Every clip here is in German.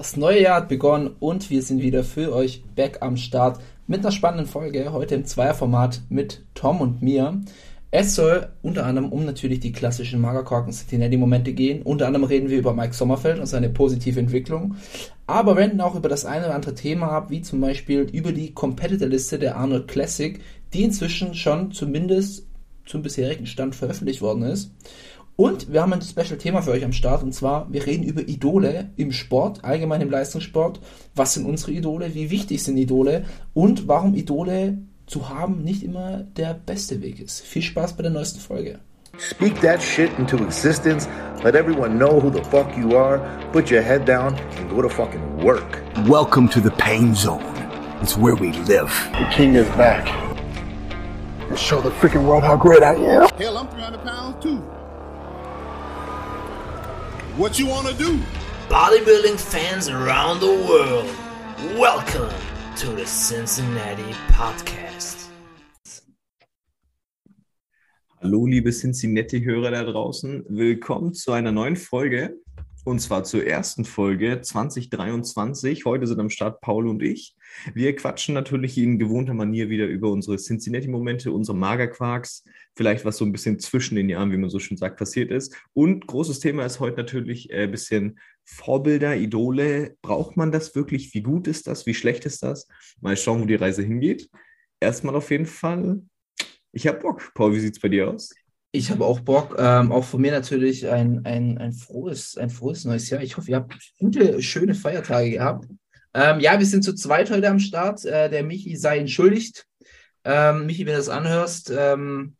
Das neue Jahr hat begonnen und wir sind wieder für euch back am Start mit einer spannenden Folge. Heute im Zweierformat mit Tom und mir. Es soll unter anderem um natürlich die klassischen Magerkorken Cincinnati-Momente gehen. Unter anderem reden wir über Mike Sommerfeld und seine positive Entwicklung. Aber wenden auch über das eine oder andere Thema ab, wie zum Beispiel über die Competitor-Liste der Arnold Classic, die inzwischen schon zumindest zum bisherigen Stand veröffentlicht worden ist. Und wir haben ein Special-Thema für euch am Start und zwar, wir reden über Idole im Sport, allgemein im Leistungssport. Was sind unsere Idole? Wie wichtig sind Idole? Und warum Idole zu haben nicht immer der beste Weg ist. Viel Spaß bei der neuesten Folge. Speak that shit into existence. Let everyone know who the fuck you are. Put your head down and go to fucking work. Welcome to the pain zone. It's where we live. The king is back. And show the freaking world how great I am. Hell, I'm 300 pounds too. What you want to do? Bodybuilding fans around the world, welcome to the Cincinnati Podcast. Hallo, liebe Cincinnati-Hörer da draußen. Willkommen zu einer neuen Folge. Und zwar zur ersten Folge 2023. Heute sind am Start Paul und ich. Wir quatschen natürlich in gewohnter Manier wieder über unsere Cincinnati-Momente, unsere Magerquarks, vielleicht was so ein bisschen zwischen den Jahren, wie man so schön sagt, passiert ist. Und großes Thema ist heute natürlich ein äh, bisschen Vorbilder, Idole. Braucht man das wirklich? Wie gut ist das? Wie schlecht ist das? Mal schauen, wo die Reise hingeht. Erstmal auf jeden Fall. Ich habe Bock. Paul, wie sieht es bei dir aus? Ich habe auch Bock. Ähm, auch von mir natürlich ein, ein, ein, frohes, ein frohes neues Jahr. Ich hoffe, ihr habt gute, schöne Feiertage gehabt. Ähm, ja, wir sind zu zweit heute am Start. Äh, der Michi sei entschuldigt. Ähm, Michi, wenn du das anhörst, ähm,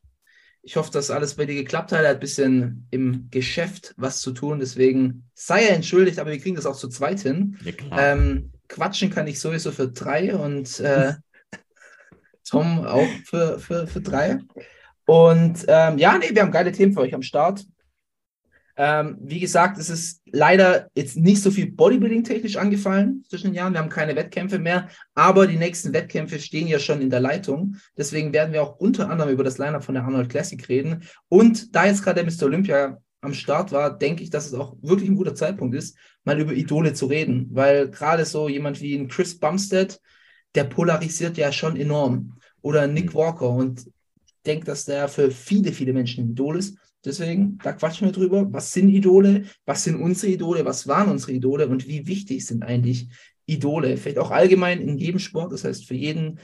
ich hoffe, dass alles bei dir geklappt hat. Er hat ein bisschen im Geschäft was zu tun. Deswegen sei er entschuldigt, aber wir kriegen das auch zu zweit hin. Ja, ähm, quatschen kann ich sowieso für drei und äh, Tom auch für, für, für drei. Und ähm, ja, nee, wir haben geile Themen für euch am Start. Ähm, wie gesagt, es ist leider jetzt nicht so viel Bodybuilding-technisch angefallen zwischen den Jahren. Wir haben keine Wettkämpfe mehr, aber die nächsten Wettkämpfe stehen ja schon in der Leitung. Deswegen werden wir auch unter anderem über das Lineup von der Arnold Classic reden. Und da jetzt gerade der Mr. Olympia am Start war, denke ich, dass es auch wirklich ein guter Zeitpunkt ist, mal über Idole zu reden. Weil gerade so jemand wie ein Chris Bumstead, der polarisiert ja schon enorm. Oder Nick mhm. Walker. Und denke, dass der für viele, viele Menschen ein Idol ist. Deswegen, da quatschen wir drüber. Was sind Idole? Was sind unsere Idole? Was waren unsere Idole? Und wie wichtig sind eigentlich Idole? Vielleicht auch allgemein in jedem Sport. Das heißt, für jeden,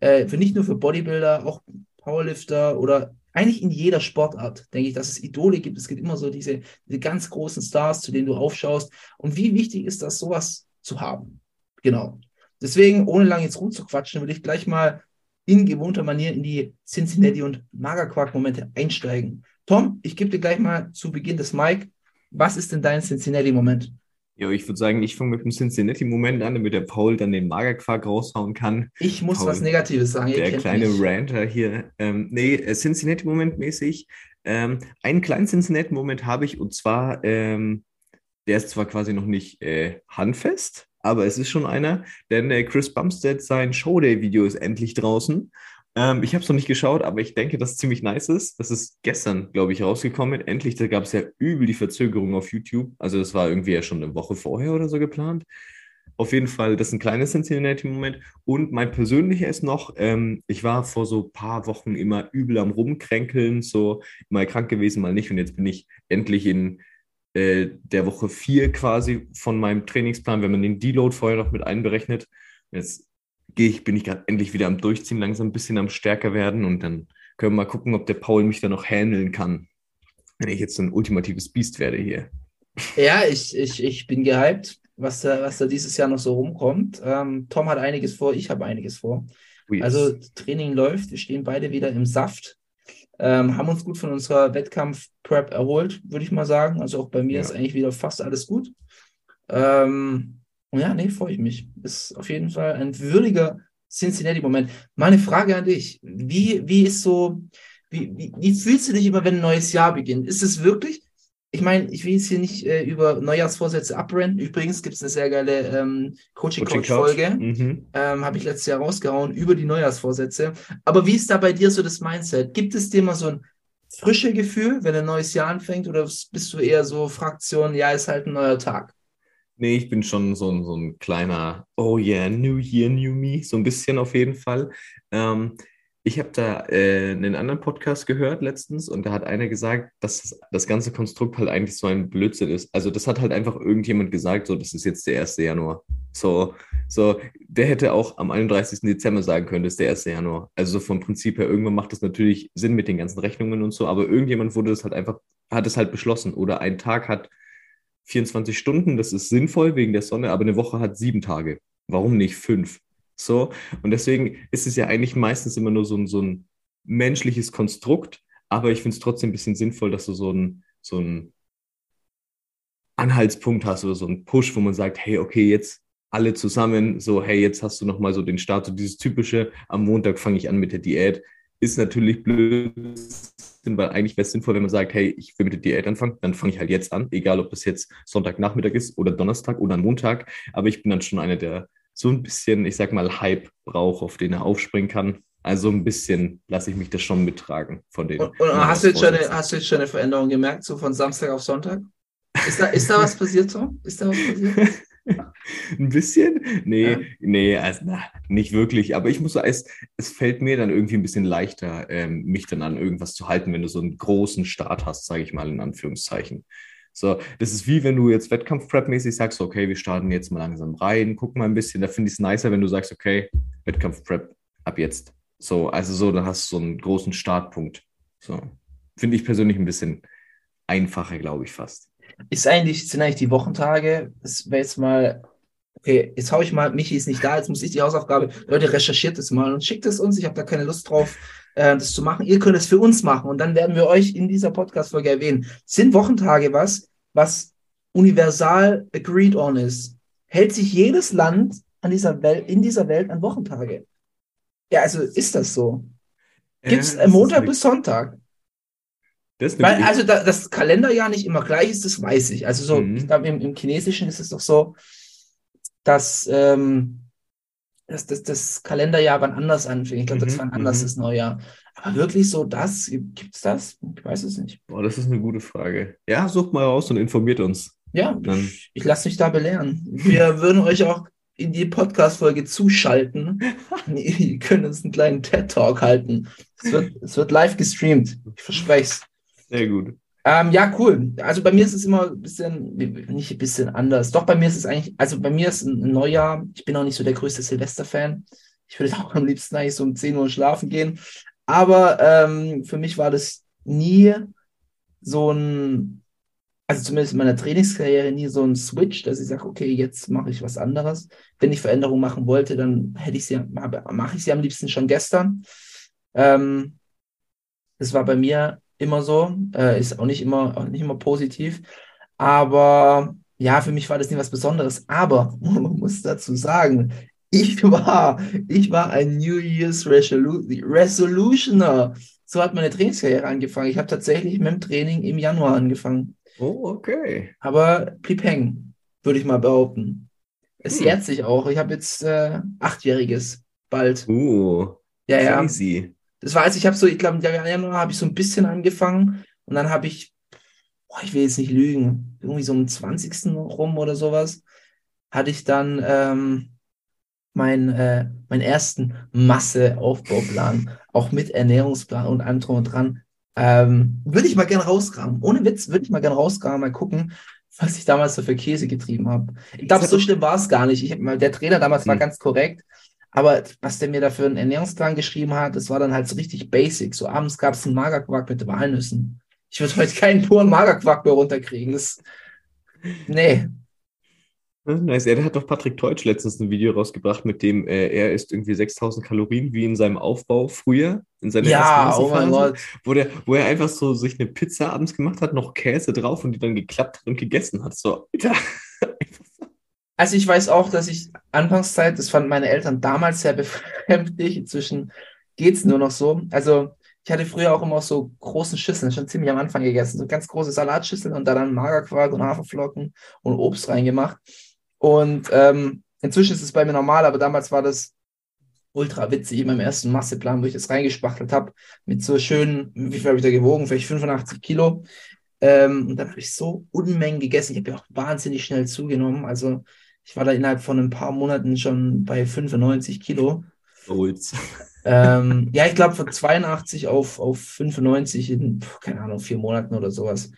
äh, für nicht nur für Bodybuilder, auch Powerlifter oder eigentlich in jeder Sportart, denke ich, dass es Idole gibt. Es gibt immer so diese, diese ganz großen Stars, zu denen du aufschaust. Und wie wichtig ist das, sowas zu haben? Genau. Deswegen, ohne lange jetzt rumzuquatschen, will ich gleich mal in gewohnter Manier in die Cincinnati und Magerquark-Momente einsteigen. Tom, ich gebe dir gleich mal zu Beginn des Mike. Was ist denn dein Cincinnati-Moment? Ja, ich würde sagen, ich fange mit dem Cincinnati-Moment an, damit der Paul dann den Magerquark raushauen kann. Ich muss Paul, was Negatives sagen. Der kleine mich. Ranter hier. Ähm, nee, äh, Cincinnati-Moment mäßig. Ähm, einen kleinen Cincinnati-Moment habe ich und zwar, ähm, der ist zwar quasi noch nicht äh, handfest, aber es ist schon einer, denn äh, Chris Bumstead sein Showday-Video ist endlich draußen. Ähm, ich habe es noch nicht geschaut, aber ich denke, dass es ziemlich nice ist. Das ist gestern, glaube ich, rausgekommen. Endlich, da gab es ja übel die Verzögerung auf YouTube. Also das war irgendwie ja schon eine Woche vorher oder so geplant. Auf jeden Fall, das ist ein kleines Cincinnati-Moment. Und mein persönlicher ist noch, ähm, ich war vor so ein paar Wochen immer übel am Rumkränkeln, so mal krank gewesen, mal nicht. Und jetzt bin ich endlich in äh, der Woche 4 quasi von meinem Trainingsplan, wenn man den Deload vorher noch mit einberechnet. Jetzt gehe ich, bin ich gerade endlich wieder am Durchziehen, langsam ein bisschen am stärker werden und dann können wir mal gucken, ob der Paul mich da noch handeln kann, wenn ich jetzt so ein ultimatives Biest werde hier. Ja, ich, ich, ich bin gehypt, was da, was da dieses Jahr noch so rumkommt. Ähm, Tom hat einiges vor, ich habe einiges vor. Oh yes. Also Training läuft, wir stehen beide wieder im Saft. Ähm, haben uns gut von unserer Wettkampf-Prep erholt, würde ich mal sagen. Also auch bei mir ja. ist eigentlich wieder fast alles gut. Ähm, ja, nee, freue ich mich. Ist auf jeden Fall ein würdiger Cincinnati-Moment. Meine Frage an dich: Wie, wie ist so, wie, wie, wie fühlst du dich immer, wenn ein neues Jahr beginnt? Ist es wirklich, ich meine, ich will jetzt hier nicht äh, über Neujahrsvorsätze abrennen. Übrigens gibt es eine sehr geile ähm, Coaching-Coach-Folge. Mhm. Ähm, Habe ich letztes Jahr rausgehauen über die Neujahrsvorsätze. Aber wie ist da bei dir so das Mindset? Gibt es dir mal so ein frisches Gefühl, wenn ein neues Jahr anfängt? Oder bist du eher so Fraktion, ja, ist halt ein neuer Tag? Nee, ich bin schon so ein, so ein kleiner, oh yeah, New Year, New Me, so ein bisschen auf jeden Fall. Ähm, ich habe da äh, einen anderen Podcast gehört letztens und da hat einer gesagt, dass das, ganze Konstrukt halt eigentlich so ein Blödsinn ist. Also das hat halt einfach irgendjemand gesagt, so das ist jetzt der 1. Januar. So, so, der hätte auch am 31. Dezember sagen können, das ist der 1. Januar. Also so vom Prinzip her, irgendwann macht das natürlich Sinn mit den ganzen Rechnungen und so, aber irgendjemand wurde das halt einfach, hat es halt beschlossen. Oder ein Tag hat 24 Stunden, das ist sinnvoll wegen der Sonne, aber eine Woche hat sieben Tage. Warum nicht fünf? So, und deswegen ist es ja eigentlich meistens immer nur so ein, so ein menschliches Konstrukt, aber ich finde es trotzdem ein bisschen sinnvoll, dass du so ein, so ein Anhaltspunkt hast oder so einen Push, wo man sagt, hey, okay, jetzt alle zusammen, so, hey, jetzt hast du nochmal so den Start, so dieses typische, am Montag fange ich an mit der Diät, ist natürlich blöd, weil eigentlich wäre es sinnvoll, wenn man sagt, hey, ich will mit der Diät anfangen, dann fange ich halt jetzt an, egal ob das jetzt Sonntagnachmittag ist oder Donnerstag oder Montag, aber ich bin dann schon einer, der so ein bisschen, ich sag mal, Hype braucht, auf den er aufspringen kann. Also ein bisschen lasse ich mich das schon mittragen von den. Und, und hast, du jetzt schon eine, hast du jetzt schon eine Veränderung gemerkt, so von Samstag auf Sonntag? Ist da, ist da was passiert, Tom? Ist da was passiert? ein bisschen? Nee, Ja. nee, also na, nicht wirklich. Aber ich muss sagen, es, es fällt mir dann irgendwie ein bisschen leichter, ähm, mich dann an irgendwas zu halten, wenn du so einen großen Start hast, sage ich mal in Anführungszeichen. So, das ist wie wenn du jetzt Wettkampf-Prep-mäßig sagst, okay, wir starten jetzt mal langsam rein, guck mal ein bisschen. Da finde ich es nicer, wenn du sagst, okay, Wettkampf-Prep ab jetzt. So, also so, dann hast du so einen großen Startpunkt. So, finde ich persönlich ein bisschen einfacher, glaube ich fast. Ist eigentlich, sind eigentlich die Wochentage, das wäre jetzt mal, okay, jetzt hau ich mal, Michi ist nicht da, jetzt muss ich die Hausaufgabe, Leute, recherchiert es mal und schickt es uns, ich habe da keine Lust drauf, äh, das zu machen. Ihr könnt es für uns machen und dann werden wir euch in dieser Podcast-Folge erwähnen. Sind Wochentage was, was universal agreed on ist? Hält sich jedes Land an dieser Welt, in dieser Welt an Wochentage? Ja, also ist das so? Gibt es Äh, ist Montag bis Sonntag? Das Weil, also da, das Kalenderjahr nicht immer gleich ist, das weiß ich. Also so, Mhm. ich glaube, im, im Chinesischen ist es doch so, dass, ähm, dass, dass das Kalenderjahr wann anders anfängt. Ich glaube, das Mhm, wann anders mhm. das Neujahr. Aber wirklich so das, gibt es das? Ich weiß es nicht. Boah, das ist eine gute Frage. Ja, sucht mal raus und informiert uns. Ja, Dann- ich, ich lasse mich da belehren. Wir würden euch auch in die Podcast-Folge zuschalten. Ihr könnt uns einen kleinen TED-Talk halten. Es wird, es wird live gestreamt. Ich verspreche es. Sehr gut. Ähm, ja, cool. Also bei mir ist es immer ein bisschen, nicht ein bisschen anders. Doch, bei mir ist es eigentlich, also bei mir ist ein Neujahr, ich bin auch nicht so der größte Silvester-Fan. Ich würde auch am liebsten eigentlich so um 10 Uhr schlafen gehen. Aber ähm, für mich war das nie so ein, also zumindest in meiner Trainingskarriere nie so ein Switch, dass ich sage, okay, jetzt mache ich was anderes. Wenn ich Veränderungen machen wollte, dann hätte ich sie, mache ich sie am liebsten schon gestern. Ähm, das war bei mir immer so, äh, ist auch nicht immer, auch nicht immer positiv. Aber ja, für mich war das nie was Besonderes. Aber man muss dazu sagen, ich war, ich war ein New Year's Resolu Resolutioner. So hat meine Trainingskarriere angefangen. Ich habe tatsächlich mit dem Training im Januar angefangen. Oh, okay. Aber blieb hängen, würde ich mal behaupten. Es Hm. jährt sich auch. Ich habe jetzt äh, achtjähriges bald. Uh, Ja, ja. crazy. Das war, also ich habe so, ich glaube, im Januar habe ich so ein bisschen angefangen und dann habe ich, boah, ich will jetzt nicht lügen, irgendwie so am 20. rum oder sowas, hatte ich dann ähm, mein, äh, meinen ersten Masseaufbauplan, auch mit Ernährungsplan und allem drum und dran. Ähm, würde ich mal gerne rauskramen. Ohne Witz, würde ich mal gerne rauskramen, mal gucken, was ich damals so für Käse getrieben habe. Ich glaube, so schlimm war es gar nicht. Ich hab mal, der Trainer damals war Hm. ganz korrekt. Aber was der mir da für einen Ernährungsplan geschrieben hat, das war dann halt so richtig basic. So abends gab es einen Magerquark mit Walnüssen. Ich würde heute keinen puren Magerquark mehr runterkriegen. Das, nee. Nice. Ja, der hat doch Patrick Teutsch letztens ein Video rausgebracht, mit dem äh, er isst irgendwie 6000 Kalorien wie in seinem Aufbau früher, in seiner Ja, ersten oh mein Gott. Wo, der, wo er einfach so sich eine Pizza abends gemacht hat, noch Käse drauf und die dann geklappt hat und gegessen hat. So, Alter. Also ich weiß auch, dass ich Anfangszeit, das fanden meine Eltern damals sehr befremdlich. Inzwischen geht's nur noch so. Also ich hatte früher auch immer so großen Schüsseln, schon ziemlich am Anfang gegessen, so ganz große Salatschüsseln und da dann Magerquark und Haferflocken und Obst reingemacht. Und ähm, inzwischen ist es bei mir normal, aber damals war das ultra witzig in meinem ersten Masseplan, wo ich das reingespachtelt habe, mit so schönen, wie viel habe ich da gewogen? Vielleicht 85 Kilo. Ähm, und dann habe ich so Unmengen gegessen. Ich habe ja auch wahnsinnig schnell zugenommen. Also ich war da innerhalb von ein paar Monaten schon bei 95 Kilo. Holz. Ähm, ja, ich glaube von 82 auf, auf 95 in, keine Ahnung, vier Monaten oder sowas.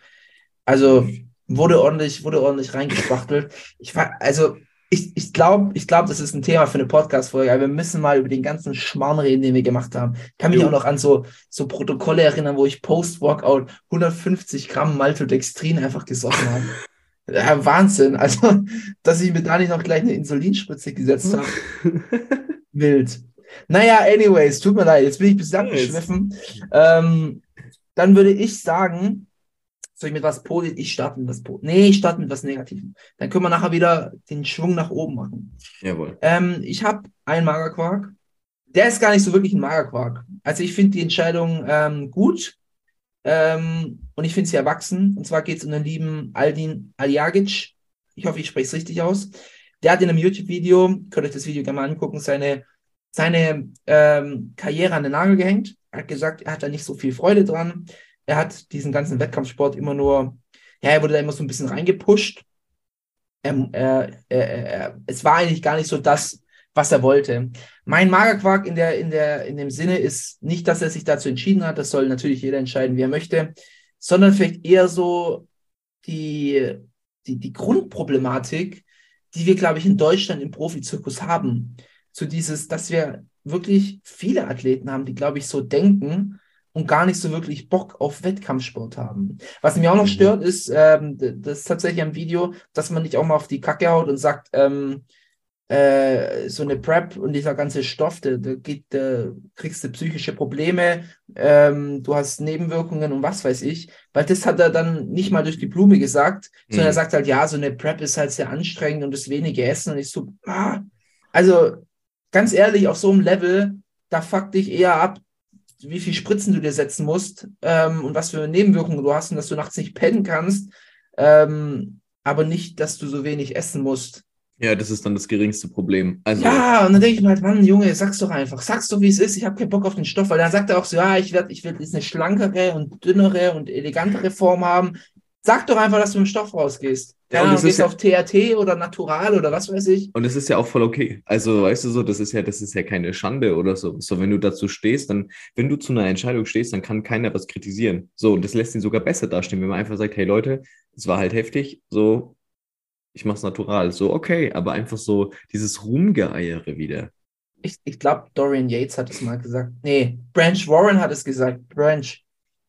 Also wurde ordentlich, wurde ordentlich reingespachtelt. Ich war, also ich, ich glaube, ich glaub, das ist ein Thema für eine Podcast-Folge, aber wir müssen mal über den ganzen Schmarrn reden, den wir gemacht haben. Ich kann mich Jo. auch noch an so, so Protokolle erinnern, wo ich Post-Workout 150 Gramm Maltodextrin einfach gesoffen habe. Ja, Wahnsinn. Also, dass ich mir da nicht noch gleich eine Insulinspritze gesetzt habe. Wild. Naja, anyways, tut mir leid, jetzt bin ich ein bisschen abgeschwiffen. Ähm, dann würde ich sagen, soll ich mit was Positives, ich starte mit was Positives. Nee, ich starte mit was Negativem. Dann können wir nachher wieder den Schwung nach oben machen. Jawohl. Ähm, ich habe einen Magerquark. Der ist gar nicht so wirklich ein Magerquark. Also ich finde die Entscheidung ähm, gut ähm, und ich finde sie erwachsen. Und zwar geht es um den lieben Aldin Aljagic. Ich hoffe, ich spreche es richtig aus. Der hat in einem YouTube-Video, könnt ihr euch das Video gerne mal angucken, seine, seine ähm, Karriere an den Nagel gehängt. Er hat gesagt, er hat da nicht so viel Freude dran. Er hat diesen ganzen Wettkampfsport immer nur, ja, er wurde da immer so ein bisschen reingepusht. Äh, äh, äh, es war eigentlich gar nicht so das, was er wollte. Mein Magerquark in, der, in, der, in dem Sinne ist nicht, dass er sich dazu entschieden hat, das soll natürlich jeder entscheiden, wie er möchte, sondern vielleicht eher so die, die, die Grundproblematik, die wir, glaube ich, in Deutschland im Profizirkus haben. So dieses, dass wir wirklich viele Athleten haben, die, glaube ich, so denken und gar nicht so wirklich Bock auf Wettkampfsport haben. Was mich auch noch Mhm. stört, ist, ähm, das ist tatsächlich am Video, dass man nicht auch mal auf die Kacke haut und sagt, ähm, äh, so eine Prep und dieser ganze Stoff, da, da geht, da kriegst du psychische Probleme, ähm, du hast Nebenwirkungen und was weiß ich, weil das hat er dann nicht mal durch die Blume gesagt, sondern Mhm. er sagt halt, ja, so eine Prep ist halt sehr anstrengend und das wenige Essen und ich so, ah, also ganz ehrlich, auf so einem Level, da fuck dich eher ab, wie viel Spritzen du dir setzen musst ähm, und was für Nebenwirkungen du hast und dass du nachts nicht pennen kannst, ähm, aber nicht, dass du so wenig essen musst. Ja, das ist dann das geringste Problem. Also, Ja, und dann denke ich mir halt, Mann, Junge, sag's doch einfach. Sag's doch, wie es ist. Ich habe keinen Bock auf den Stoff, weil dann sagt er auch so, ja, ich werde ich werd jetzt eine schlankere und dünnere und elegantere Form haben. Sag doch einfach, dass du mit dem Stoff rausgehst. Ja, Ja, und du das gehst ja- auf TRT oder Natural oder was weiß ich. Und das ist ja auch voll okay. Also, weißt du so, das ist ja, das ist ja keine Schande oder so. So, wenn du dazu stehst, dann, wenn du zu einer Entscheidung stehst, dann kann keiner was kritisieren. So, und das lässt ihn sogar besser dastehen, wenn man einfach sagt, hey Leute, es war halt heftig, so, ich mach's natural. So, okay, aber einfach so dieses Rumgeeiere wieder. Ich, ich glaube, Dorian Yates hat es mal gesagt. Nee, Branch Warren hat es gesagt. Branch.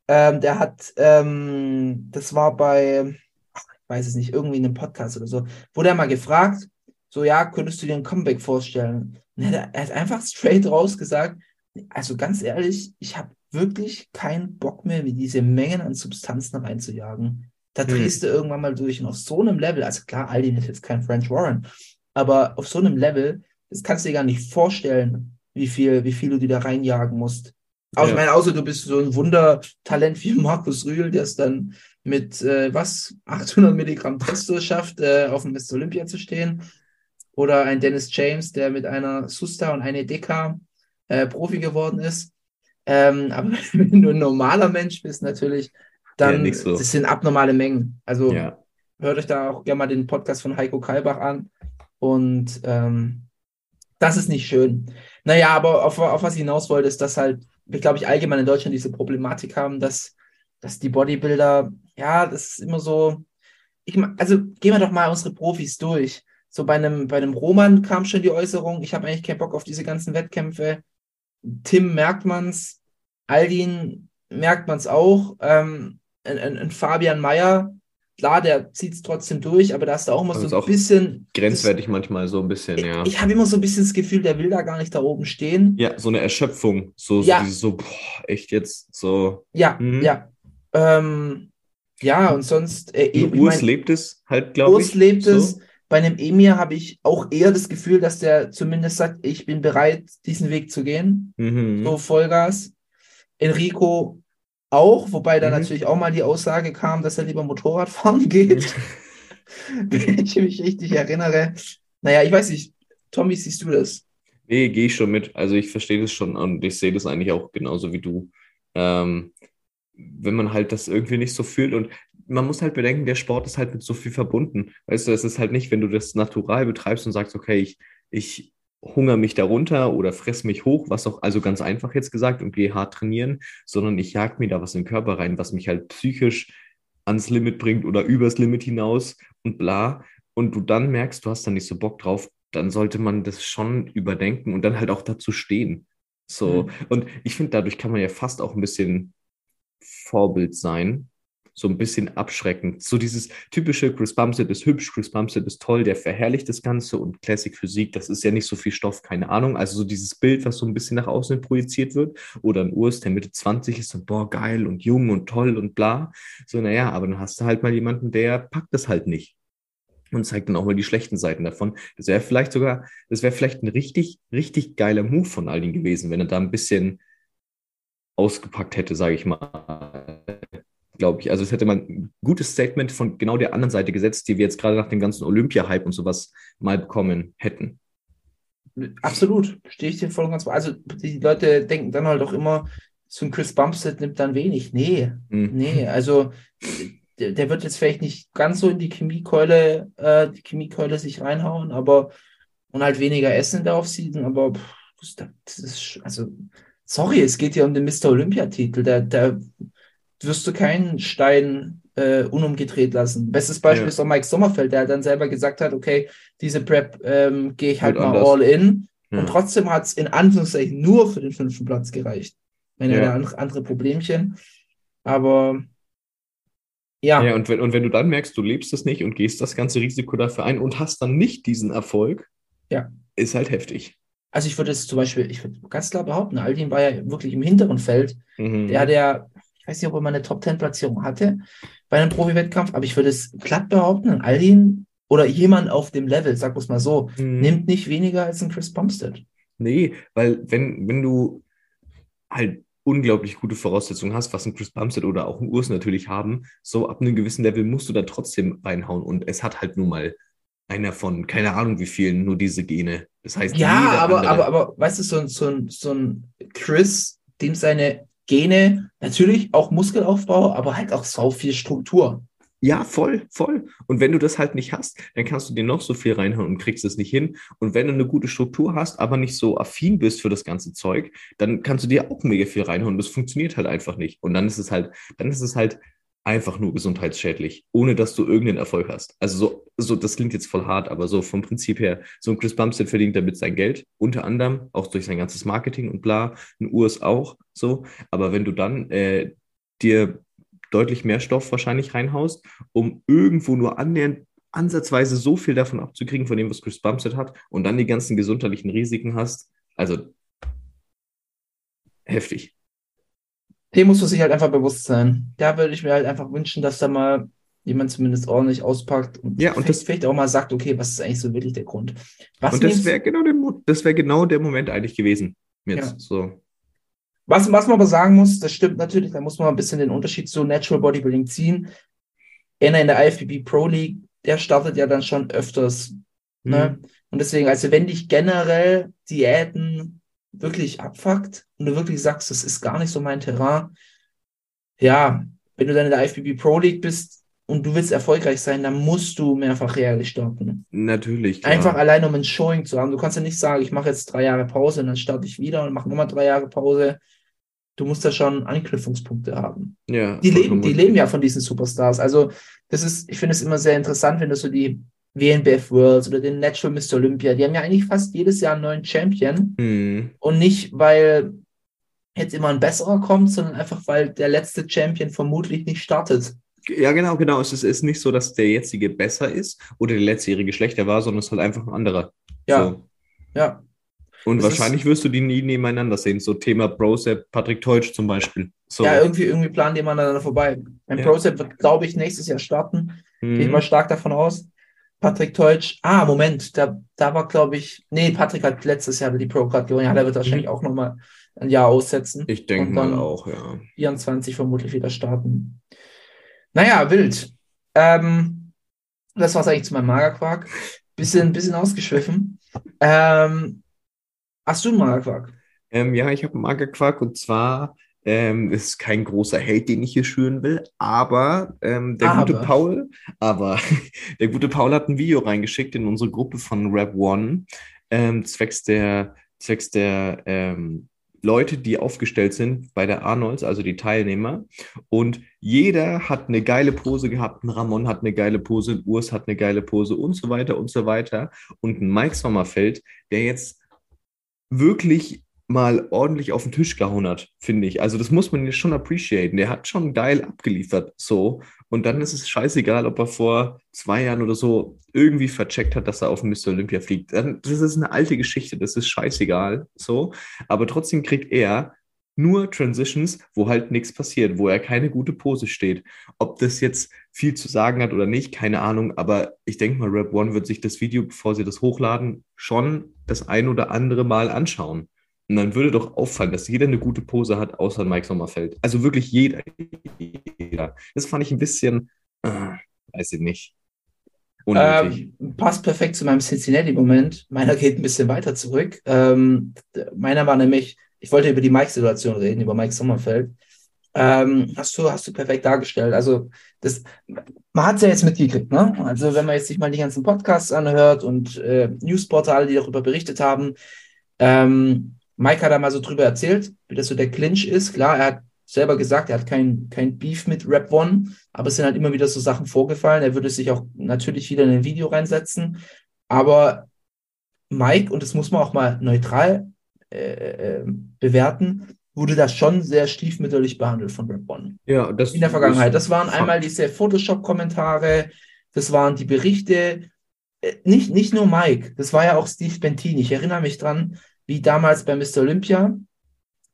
Ähm, der hat, ähm, das war bei, ich weiß es nicht, irgendwie in einem Podcast oder so, wurde er mal gefragt, so, ja, könntest du dir ein Comeback vorstellen? Und er, hat- einfach straight raus gesagt, also ganz ehrlich, ich habe wirklich keinen Bock mehr, wie diese Mengen an Substanzen reinzujagen. Da Hm. drehst du irgendwann mal durch und auf so einem Level, also klar, Aldin ist jetzt kein French Warren, aber auf so einem Level, das kannst du dir gar nicht vorstellen, wie viel, wie viel du dir da reinjagen musst. Aber ich Ja. meine, außer du bist so ein Wundertalent wie Markus Rühl, der es dann mit, äh, was, 800 Milligramm Testo schafft, äh, auf dem Mr. Olympia zu stehen. Oder ein Dennis James, der mit einer Susta und eine Deka äh, Profi geworden ist. Ähm, aber wenn du ein normaler Mensch bist, natürlich, dann Ja, so. das sind abnormale Mengen. Also Ja. hört euch da auch gerne mal den Podcast von Heiko Kalbach an. Und ähm, das ist nicht schön. Naja, aber auf, auf was ich hinaus wollte, ist, dass halt, wir glaube ich allgemein in Deutschland diese Problematik haben, dass, dass die Bodybuilder, ja, das ist immer so, ich, also gehen wir doch mal unsere Profis durch. So bei einem, bei einem Roman kam schon die Äußerung, ich habe eigentlich keinen Bock auf diese ganzen Wettkämpfe. Tim merkt man's, Aldin merkt man's auch, ähm, ein, Fabian Mayer, klar, der zieht's trotzdem durch, aber da ist da auch immer Das so ein bisschen. Grenzwertig manchmal so ein bisschen, Ich, ja. ich habe immer so ein bisschen das Gefühl, der will da gar nicht da oben stehen. Ja, so eine Erschöpfung. So, so Ja. dieses so, boah, echt jetzt so. Ja, Mhm. ja. Ähm, ja, und sonst, äh, ich Urs mein, lebt es halt, glaube ich. Urs lebt so. es. Bei einem Emir habe ich auch eher das Gefühl, dass der zumindest sagt, ich bin bereit, diesen Weg zu gehen. Mhm. So Vollgas. Enrico auch, wobei da Mhm. natürlich auch mal die Aussage kam, dass er lieber Motorrad fahren geht. Wenn ich mich richtig erinnere. Naja, ich weiß nicht. Tommy, siehst du das? Nee, gehe ich schon mit. Also ich verstehe das schon und ich sehe das eigentlich auch genauso wie du. Ähm, wenn man halt das irgendwie nicht so fühlt und man muss halt bedenken, der Sport ist halt mit so viel verbunden. Weißt du, es ist halt nicht, wenn du das natural betreibst und sagst, okay, ich, ich hungere mich darunter oder fress mich hoch, was auch, also ganz einfach jetzt gesagt, und gehe hart trainieren, sondern ich jag mir da was in den Körper rein, was mich halt psychisch ans Limit bringt oder übers Limit hinaus und bla. Und du dann merkst, du hast da nicht so Bock drauf, dann sollte man das schon überdenken und dann halt auch dazu stehen. So, Mhm. und ich finde, dadurch kann man ja fast auch ein bisschen Vorbild sein, so ein bisschen abschreckend. So dieses typische Chris Bumstead ist hübsch, Chris Bumstead ist toll, der verherrlicht das Ganze und Classic Physik, das ist ja nicht so viel Stoff, keine Ahnung. Also so dieses Bild, was so ein bisschen nach außen projiziert wird. Oder ein Urs, der Mitte 20 ist und boah, geil und jung und toll und bla. So, naja, aber dann hast du halt mal jemanden, der packt das halt nicht. Und zeigt dann auch mal die schlechten Seiten davon. Das wäre vielleicht sogar, das wäre vielleicht ein richtig, richtig geiler Move von Aldin gewesen, wenn er da ein bisschen ausgepackt hätte, sage ich mal. Glaube ich. Also es hätte man ein gutes Statement von genau der anderen Seite gesetzt, die wir jetzt gerade nach dem ganzen Olympia-Hype und sowas mal bekommen hätten. Absolut, stehe ich dir voll und ganz. Also die Leute denken dann halt auch immer, so ein Chris Bumstead nimmt dann wenig. Nee, Hm. nee, also der, der wird jetzt vielleicht nicht ganz so in die Chemiekeule, äh, die Chemiekeule sich reinhauen, aber und halt weniger essen in der Offseason, aber pff, das, das ist, also, sorry, es geht ja um den Mr. Olympia-Titel. Da, da wirst du keinen Stein äh, unumgedreht lassen. Bestes Beispiel Ja. ist auch Mike Sommerfeld, der dann selber gesagt hat, okay, diese Prep ähm, gehe ich halt Wird mal anders. all in. Ja. Und trotzdem hat es in Anführungszeichen nur für den fünften Platz gereicht. Wenn er Ja. da andere, andere Problemchen. Aber ja, Ja, und wenn, und wenn du dann merkst, du lebst es nicht und gehst das ganze Risiko dafür ein und hast dann nicht diesen Erfolg, Ja. ist halt heftig. also ich würde es zum Beispiel, ich würde ganz klar behaupten, Aldin war ja wirklich im hinteren Feld. Mhm. Der hat ja, ich weiß nicht, ob er mal eine Top-10-Platzierung hatte bei einem Profi-Wettkampf, aber ich würde es glatt behaupten, Aldin oder jemand auf dem Level, sag es mal so, Mhm. nimmt nicht weniger als ein Chris Bumstead. Nee, weil wenn, wenn du halt unglaublich gute Voraussetzungen hast, was ein Chris Bumstead oder auch ein Urs natürlich haben, so ab einem gewissen Level musst du da trotzdem reinhauen und es hat halt nun mal einer von, keine Ahnung wie vielen, nur diese Gene. Das heißt, Ja, aber, andere- aber, aber, weißt du, so, ein- so, ein, so ein Chris, dem seine Gene, natürlich auch Muskelaufbau, aber halt auch sau viel Struktur. Ja, voll, voll. Und wenn du das halt nicht hast, dann kannst du dir noch so viel reinhauen und kriegst es nicht hin. Und wenn du eine gute Struktur hast, aber nicht so affin bist für das ganze Zeug, dann kannst du dir auch mega viel reinhauen. Das funktioniert halt einfach nicht. Und dann ist es halt, dann ist es halt einfach nur gesundheitsschädlich, ohne dass du irgendeinen Erfolg hast. Also so, so, das klingt jetzt voll hart, aber so vom Prinzip her, so ein Chris Bumstead verdient damit sein Geld, unter anderem auch durch sein ganzes Marketing und bla, ein Urs auch so. Aber wenn du dann äh, dir deutlich mehr Stoff wahrscheinlich reinhaust, um irgendwo nur annähernd ansatzweise so viel davon abzukriegen, von dem, was Chris Bumstead hat, und dann die ganzen gesundheitlichen Risiken hast. Also heftig. Dem muss man sich halt einfach bewusst sein. Da würde ich mir halt einfach wünschen, dass da mal jemand zumindest ordentlich auspackt und, Ja, und vielleicht, das- vielleicht auch mal sagt, okay, was ist eigentlich so wirklich der Grund? Was, und das wäre genau, der das wär genau der Moment eigentlich gewesen. Jetzt Ja. so. was, was man aber sagen muss, das stimmt natürlich, da muss man ein bisschen den Unterschied zu Natural Bodybuilding ziehen. Einer in der IFBB Pro League, der startet ja dann schon öfters. Ne? Mhm. Und deswegen, also wenn dich generell Diäten wirklich abfuckt und du wirklich sagst, das ist gar nicht so mein Terrain, ja, wenn du dann in der IFBB Pro League bist und du willst erfolgreich sein, dann musst du mehrfach jährlich starten. Natürlich. Klar. Einfach allein, um ein Showing zu haben. Du kannst ja nicht sagen, ich mache jetzt drei Jahre Pause und dann starte ich wieder und mache nochmal drei Jahre Pause. Du musst da schon Anknüpfungspunkte haben. ja, Die leben, die leben ja von diesen Superstars. Also, das ist, ich finde es immer sehr interessant, wenn du so die WNBF Worlds oder den Natural Mr. Olympia, die haben ja eigentlich fast jedes Jahr einen neuen Champion. Mhm. Und nicht, weil jetzt immer ein besserer kommt, sondern einfach, weil der letzte Champion vermutlich nicht startet. Ja, genau, genau. Es ist, ist nicht so, dass der jetzige besser ist oder der letztjährige schlechter war, sondern es ist halt einfach ein anderer. Ja. So. Ja, Und Es wahrscheinlich wirst du die nie nebeneinander sehen. So Thema Brosep, Patrick Teutsch zum Beispiel. So. ja irgendwie, irgendwie planen die mal aneinander vorbei. Mein Ja. Procep wird, glaube ich, nächstes Jahr starten. Mhm. Gehe ich mal stark davon aus. Patrick Teutsch, ah, Moment, da, da war, glaube ich, nee, Patrick hat letztes Jahr die Pro-Card gewonnen. Ja, der wird wahrscheinlich auch nochmal ein Jahr aussetzen. Mhm. Ich denke mal auch, ja. 24 vermutlich wieder starten. Naja, wild. Ähm, das war's eigentlich zu meinem Magerquark. Bisschen, bisschen ausgeschwiffen. Ähm, hast du einen Magerquark? Ähm, ja, ich habe einen Magerquark und zwar Ähm, es ist kein großer Held, den ich hier schüren will, aber ähm, der Aber. gute Paul, aber der gute Paul hat ein Video reingeschickt in unsere Gruppe von Rap One, ähm, zwecks der, zwecks der ähm, Leute, die aufgestellt sind bei der Arnolds, also die Teilnehmer. Und jeder hat eine geile Pose gehabt. Ein Ramon hat eine geile Pose, ein Urs hat eine geile Pose und so weiter und so weiter. Und ein Mike Sommerfeld, der jetzt wirklich mal ordentlich auf den Tisch gehauen hat, finde ich. Also das muss man jetzt schon appreciaten. Der hat schon geil abgeliefert, so. Und dann ist es scheißegal, ob er vor zwei Jahren oder so irgendwie vercheckt hat, dass er auf Mr. Olympia fliegt. Das ist eine alte Geschichte, das ist scheißegal, so. Aber trotzdem kriegt er nur Transitions, wo halt nichts passiert, wo er keine gute Pose steht. Ob das jetzt viel zu sagen hat oder nicht, keine Ahnung, aber ich denke mal, Rap One wird sich das Video, bevor sie das hochladen, schon das ein oder andere Mal anschauen. Und dann würde doch auffallen, dass jeder eine gute Pose hat, außer Mike Sommerfeld. Also wirklich jeder. jeder. Das fand ich ein bisschen, äh, weiß ich nicht. Ähm, passt perfekt zu meinem Cincinnati-Moment. Meiner geht ein bisschen weiter zurück. Ähm, meiner war nämlich, ich wollte über die Mike-Situation reden, über Mike Sommerfeld. Ähm, hast du, hast du perfekt dargestellt. Also, das, man hat es ja jetzt mitgekriegt, ne? Also, wenn man jetzt sich mal die ganzen Podcasts anhört und äh, Newsportale, die darüber berichtet haben, ähm, Mike hat da mal so drüber erzählt, wie das so der Clinch ist. Klar, er hat selber gesagt, er hat kein, kein Beef mit Rap One, aber es sind halt immer wieder so Sachen vorgefallen. Er würde sich auch natürlich wieder in ein Video reinsetzen. Aber Mike, und das muss man auch mal neutral äh, äh, bewerten, wurde da schon sehr stiefmütterlich behandelt von Rap One ja, das in der Vergangenheit. Das waren einmal diese Photoshop-Kommentare, das waren die Berichte, äh, nicht, nicht nur Mike, das war ja auch Steve Bentini. Ich erinnere mich dran, wie damals bei Mr. Olympia,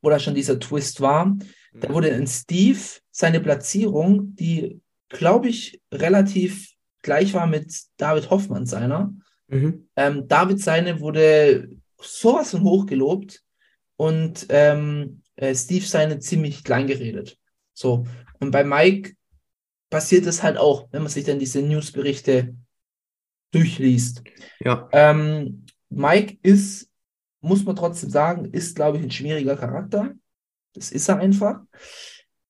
wo da schon dieser Twist war, da wurde in Steve seine Platzierung, die, glaube ich, relativ gleich war mit David Hoffmann seiner. Mhm. Ähm, David seine wurde sowas von hochgelobt und ähm, äh, Steve seine ziemlich klein geredet. So. Und bei Mike passiert es halt auch, wenn man sich dann diese Newsberichte durchliest. Ja, Ähm, Mike ist, muss man trotzdem sagen, ist, glaube ich, ein schwieriger Charakter. Das ist er einfach.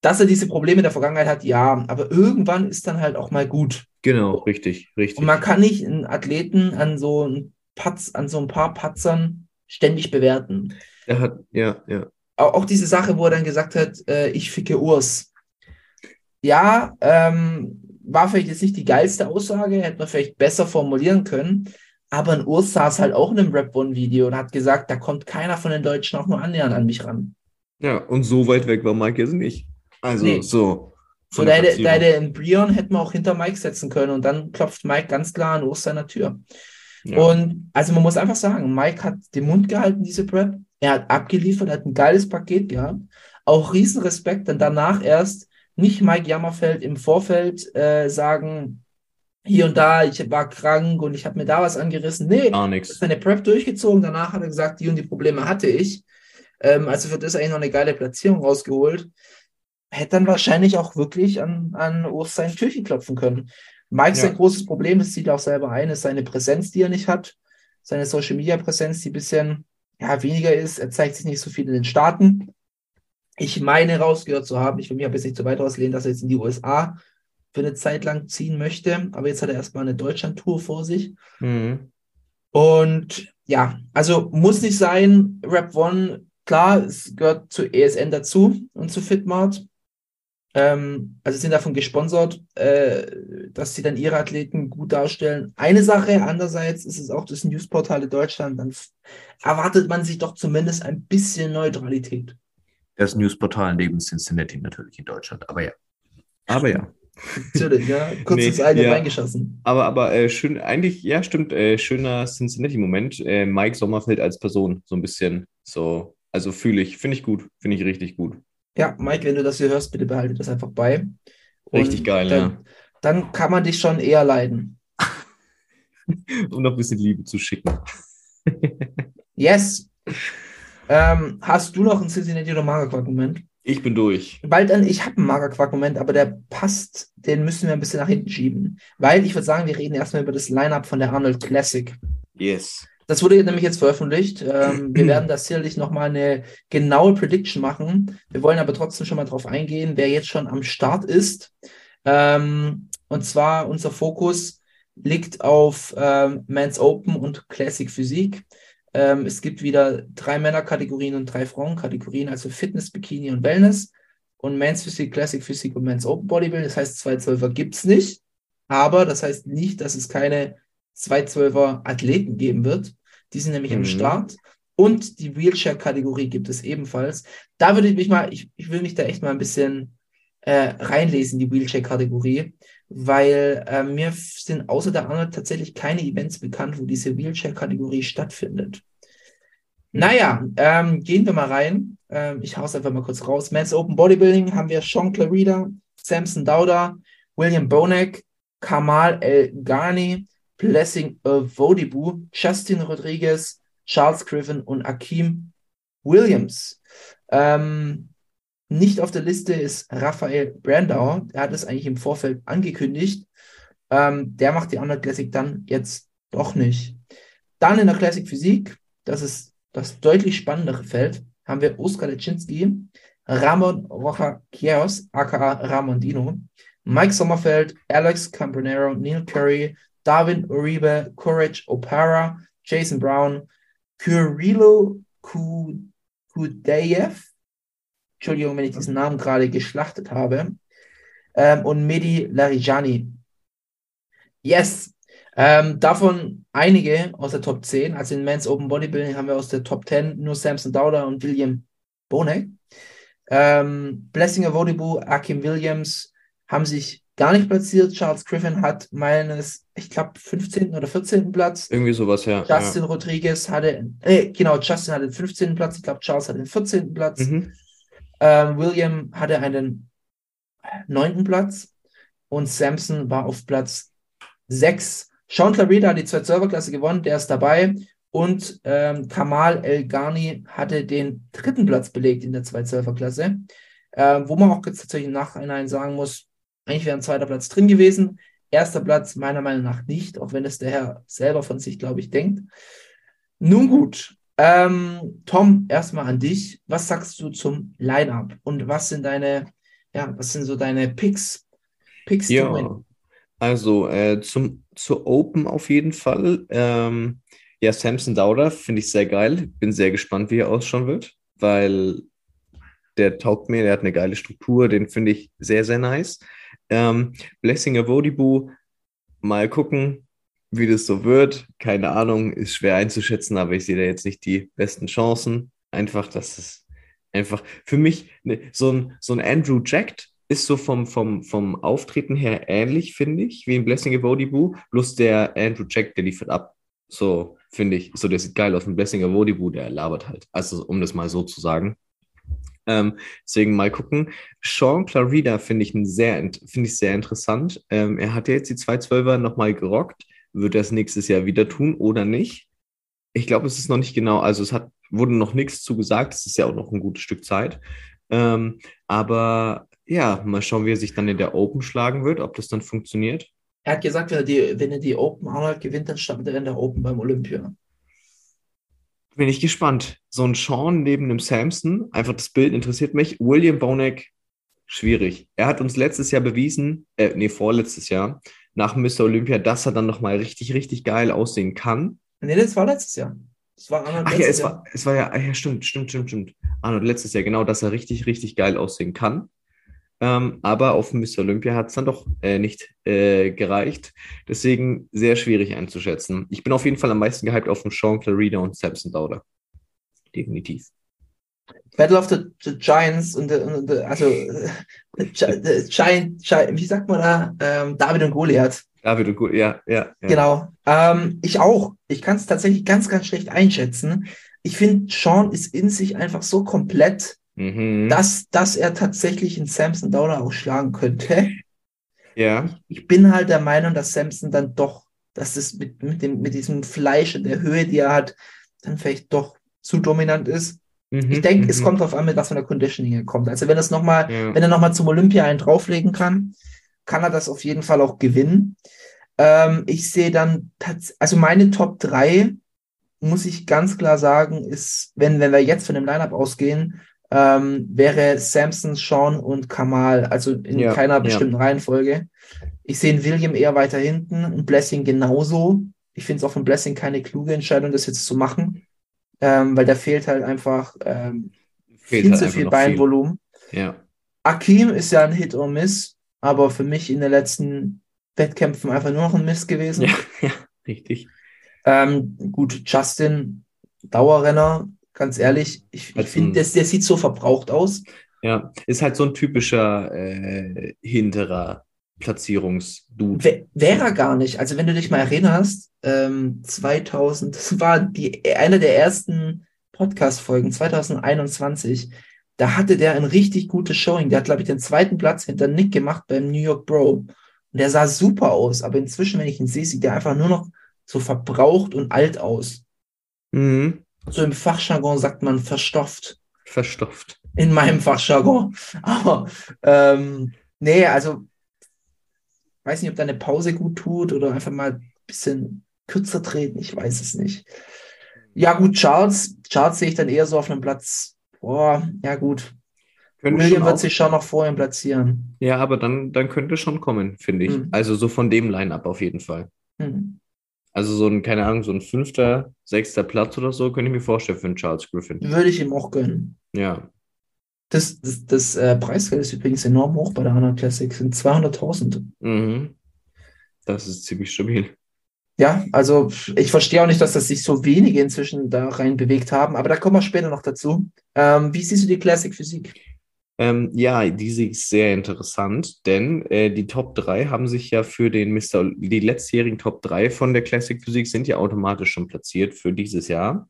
Dass er diese Probleme in der Vergangenheit hat, ja, aber irgendwann ist dann halt auch mal gut. genau, richtig, richtig. Und man kann nicht einen Athleten an so ein Patz, an so ein paar Patzern ständig bewerten. Er hat, ja, ja. Auch, auch diese Sache, wo er dann gesagt hat, äh, ich ficke Urs. Ja, ähm, war vielleicht jetzt nicht die geilste Aussage, hätte man vielleicht besser formulieren können. Aber ein Urs saß halt auch in einem Rap One-Video und hat gesagt, da kommt keiner von den Deutschen auch nur annähernd an mich ran. Ja, und so weit weg war Mike jetzt nicht. Also, Nee. so. So, da der hätte, da hätte ein Brion hätten wir auch hinter Mike setzen können und dann klopft Mike ganz klar an Urs seiner Tür. Ja. Und also man muss einfach sagen, Mike hat den Mund gehalten, diese Prep. Er hat abgeliefert, hat ein geiles Paket gehabt. Auch Riesenrespekt, dann danach erst nicht Mike Jammerfeld im Vorfeld äh, sagen, hier und da, ich war krank und ich habe mir da was angerissen. Nee, Gar nichts. seine Prep durchgezogen. Danach hat er gesagt, die und die Probleme hatte ich. Ähm, also für das eigentlich noch eine geile Platzierung rausgeholt. Hätte dann wahrscheinlich auch wirklich an, an Urs sein Türchen klopfen können. Mike Ja. sein großes Problem, das sieht er auch selber ein, ist seine Präsenz, die er nicht hat. Seine Social Media Präsenz, die ein bisschen ja, weniger ist. Er zeigt sich nicht so viel in den Staaten. Ich meine rausgehört zu haben, ich will mich aber jetzt nicht so weit auslehnen, dass er jetzt in die USA für eine Zeit lang ziehen möchte. Aber jetzt hat er erstmal eine Deutschland-Tour vor sich. Mhm. Und ja, also muss nicht sein. Rap One, klar, es gehört zu ESN dazu und zu Fitmart. Ähm, also sind davon gesponsert, äh, dass sie dann ihre Athleten gut darstellen. Eine Sache, andererseits ist es auch das Newsportal in Deutschland, dann erwartet man sich doch zumindest ein bisschen Neutralität. Das Newsportal neben Cincinnati natürlich in Deutschland. Aber ja. Aber ja. Natürlich, ja. Kurz Nee, ins eigene ja. reingeschossen. Aber, aber äh, schön, eigentlich, ja, stimmt, äh, schöner Cincinnati-Moment. Äh, Mike Sommerfeld als Person, so ein bisschen. So, also fühle ich, finde ich gut, finde ich richtig gut. Ja, Mike, wenn du das hier hörst, bitte behalte das einfach bei. Richtig Und geil, dann, ja. Dann kann man dich schon eher leiden. Um noch ein bisschen Liebe zu schicken. Yes. Ähm, hast du noch einen Cincinnati oder Magerquark-Moment? Ich bin durch. Weil dann, ich habe einen Magerquark-Moment, aber der passt, den müssen wir ein bisschen nach hinten schieben. Weil ich würde sagen, wir reden erstmal über das Line-Up von der Arnold Classic. Yes. Das wurde nämlich jetzt veröffentlicht. Ähm, wir werden das sicherlich nochmal eine genaue Prediction machen. Wir wollen aber trotzdem schon mal drauf eingehen, wer jetzt schon am Start ist. Ähm, und zwar unser Fokus liegt auf ähm, Men's Open und Classic Physik. Ähm, es gibt wieder drei Männerkategorien und drei Frauenkategorien, also Fitness, Bikini und Wellness. Und Men's Physik, Classic Physik und Men's Open Bodybuilding. Das heißt, 212er gibt es nicht. Aber das heißt nicht, dass es keine 212er Athleten geben wird. Die sind nämlich Mhm. am Start. Und die Wheelchair-Kategorie gibt es ebenfalls. Da würde ich mich mal, ich, ich will mich da echt mal ein bisschen äh, reinlesen, die Wheelchair-Kategorie, weil äh, mir sind außer der Arnold tatsächlich keine Events bekannt, wo diese Wheelchair-Kategorie stattfindet. Naja, ähm, gehen wir mal rein. Ähm, ich hau's einfach mal kurz raus. Men's Open Bodybuilding haben wir Sean Clarida, Samson Dauda, William Bonek, Kamal El Ghani, Blessing Vodibu, Justin Rodriguez, Charles Griffin und Akeem Williams. Ähm, nicht auf der Liste ist Raphael Brandauer. Er hat es eigentlich im Vorfeld angekündigt. Ähm, der macht die Arnold Classic dann jetzt doch nicht. Dann in der Classic Physik, das ist das deutlich spannendere Feld, haben wir Oskar Leczynski, Ramon Rocha Quiros, aka Ramondino, Mike Sommerfeld, Alex Cambronero, Neil Curry, Darwin Uribe, Courage Opara, Jason Brown, Kurilo Kudeyev, Entschuldigung, wenn ich diesen Namen gerade geschlachtet habe, ähm, und Mehdi Larijani. Yes, ähm, davon einige aus der Top 10. Also in Men's Open Bodybuilding haben wir aus der Top 10 nur Samson Dauda und William Bonek. Ähm, Blessinger Vodibu, Akim Williams haben sich gar nicht platziert. Charles Griffin hat meines, ich glaube, 15. oder 14. Platz. Irgendwie sowas, ja. Justin Rodriguez hatte, äh, genau, Justin hatte den 15. Platz. Ich glaube, Charles hatte den 14. Platz. ja. Mhm. Ähm, William hatte einen neunten Platz und Samson war auf Platz sechs. Sean Clarida hat die zwei Serverklasse gewonnen, der ist dabei. Und ähm, Kamal El Ghani hatte den dritten Platz belegt in der zwei Serverklasse, ähm, wo man auch jetzt tatsächlich im Nachhinein sagen muss, eigentlich wäre ein zweiter Platz drin gewesen. Erster Platz meiner Meinung nach nicht, auch wenn es der Herr selber von sich, glaube ich, denkt. Nun gut, ähm, Tom, erstmal an dich. Was sagst du zum Line-Up? Und was sind deine, ja, was sind so deine Picks? Picks? Ja, also äh, zum, zu Open auf jeden Fall. Ähm, ja, Samson Dauda finde ich sehr geil. Bin sehr gespannt, wie er ausschauen wird, weil der taugt mir, der hat eine geile Struktur, den finde ich sehr, sehr nice. Ähm, Blessinger Vodibu, mal gucken, wie das so wird. Keine Ahnung, ist schwer einzuschätzen, aber ich sehe da jetzt nicht die besten Chancen. Einfach, dass es einfach für mich ne, so ein, so ein Andrew Jack ist so vom, vom, vom Auftreten her ähnlich, finde ich, wie ein Blessinger Vodibu. Bloß der Andrew Jack, der liefert ab. So, finde ich. So, der sieht geil aus. Ein Blessinger Vodibu, der labert halt. Also, um das mal so zu sagen. Ähm, deswegen mal gucken. Sean Clarida finde ich, ein sehr, ich sehr interessant. Ähm, er hat ja jetzt die 212er nochmal gerockt. Wird er es nächstes Jahr wieder tun oder nicht? Ich glaube, es ist noch nicht genau, also es hat, wurde noch nichts zu gesagt. Es ist ja auch noch ein gutes Stück Zeit. Ähm, aber ja, mal schauen, wie er sich dann in der Open schlagen wird, ob das dann funktioniert. Er hat gesagt, wenn er die, wenn er die Open Arnold gewinnt, dann startet er in der Open beim Olympia. Bin ich gespannt. So ein Sean neben einem Samson, einfach das Bild interessiert mich. William Bonek, schwierig. Er hat uns letztes Jahr bewiesen, äh, nee, vorletztes Jahr, nach Mr. Olympia, dass er dann nochmal richtig, richtig geil aussehen kann. Nee, das war letztes Jahr. Das war Arnold Ach ja, es Jahr. war, es war ja, ah ja, stimmt, stimmt, stimmt, stimmt. Arnold letztes Jahr, genau, dass er richtig, richtig geil aussehen kann. Ähm, aber auf Mr. Olympia hat es dann doch äh, nicht äh, gereicht. Deswegen sehr schwierig einzuschätzen. Ich bin auf jeden Fall am meisten gehypt auf den Sean Clarida und Samson Dauder. Definitiv. Battle of the, the Giants und, the, und the, also äh, the Giant, Giant, wie sagt man da? Ähm, David und Goliath. David und gut, ja, ja. ja. Genau. Ähm, ich auch. Ich kann es tatsächlich ganz, ganz schlecht einschätzen. Ich finde, Sean ist in sich einfach so komplett, Mhm. dass, dass er tatsächlich einen Samson Downer auch schlagen könnte. ja. Ich bin halt der Meinung, dass Samson dann doch, dass das mit, mit, dem, mit diesem Fleisch und der Höhe, die er hat, dann vielleicht doch zu dominant ist. Mhm, Ich denke, es mhm. kommt darauf an, mit was für einer Conditioning er kommt. Also wenn es noch mal, Ja. wenn er nochmal zum Olympia einen drauflegen kann, kann er das auf jeden Fall auch gewinnen. Ähm, ich sehe dann, also meine Top 3 muss ich ganz klar sagen, ist, wenn, wenn wir jetzt von dem Lineup ausgehen, ähm, wäre Samson, Sean und Kamal, also in Ja, keiner ja. bestimmten Reihenfolge. Ich sehe einen William eher weiter hinten, ein Blessing genauso. Ich finde es auch von Blessing keine kluge Entscheidung, das jetzt zu machen, ähm, weil da fehlt halt einfach ähm, Fehlt viel halt zu viel Beinvolumen. Ja. Akim ist ja ein Hit or Miss, aber für mich in den letzten Wettkämpfen einfach nur noch ein Miss gewesen. Ja, ja, richtig. Ähm, gut, Justin, Dauerrenner, ganz ehrlich, ich, ich finde, der, der sieht so verbraucht aus. Ja, ist halt so ein typischer äh, hinterer Platzierungsdude. Wär, Wäre er gar nicht. Also wenn du dich mal erinnerst, ähm, 2000, das war die, eine der ersten Podcast-Folgen, 2021, da hatte der ein richtig gutes Showing. Der hat, glaube ich, den zweiten Platz hinter Nick gemacht beim New York Bro. Und der sah super aus, aber inzwischen, wenn ich ihn sehe, sieht der einfach nur noch so verbraucht und alt aus. Mhm. So im Fachjargon sagt man verstofft. Verstopft. in meinem Fachjargon. Aber ähm, nee, also weiß nicht, ob da eine Pause gut tut oder einfach mal ein bisschen kürzer treten, ich weiß es nicht. Ja, gut, Charles, Charles sehe ich dann eher so auf einem Platz. Boah, ja gut. Könnte William wird sich schon noch vor ihm platzieren. Ja, aber dann, dann könnte schon kommen, finde ich. Mhm. Also so von dem Line-Up auf jeden Fall. Hm. Also so ein, keine Ahnung, so ein fünfter, sechster Platz oder so, könnte ich mir vorstellen für einen Charles Griffin. Würde ich ihm auch gönnen. Ja. Das, das, das äh, Preisgeld ist übrigens enorm hoch bei der HANA Classic, sind 200.000. Mhm. Das ist ziemlich stabil. Ja, also ich verstehe auch nicht, dass das sich so wenige inzwischen da rein bewegt haben, aber da kommen wir später noch dazu. Ähm, wie siehst du die Classic Physik? Ähm, ja, die ist sehr interessant, denn äh, die Top 3 haben sich ja für den Mr. Die letztjährigen Top 3 von der Classic Physik sind ja automatisch schon platziert für dieses Jahr.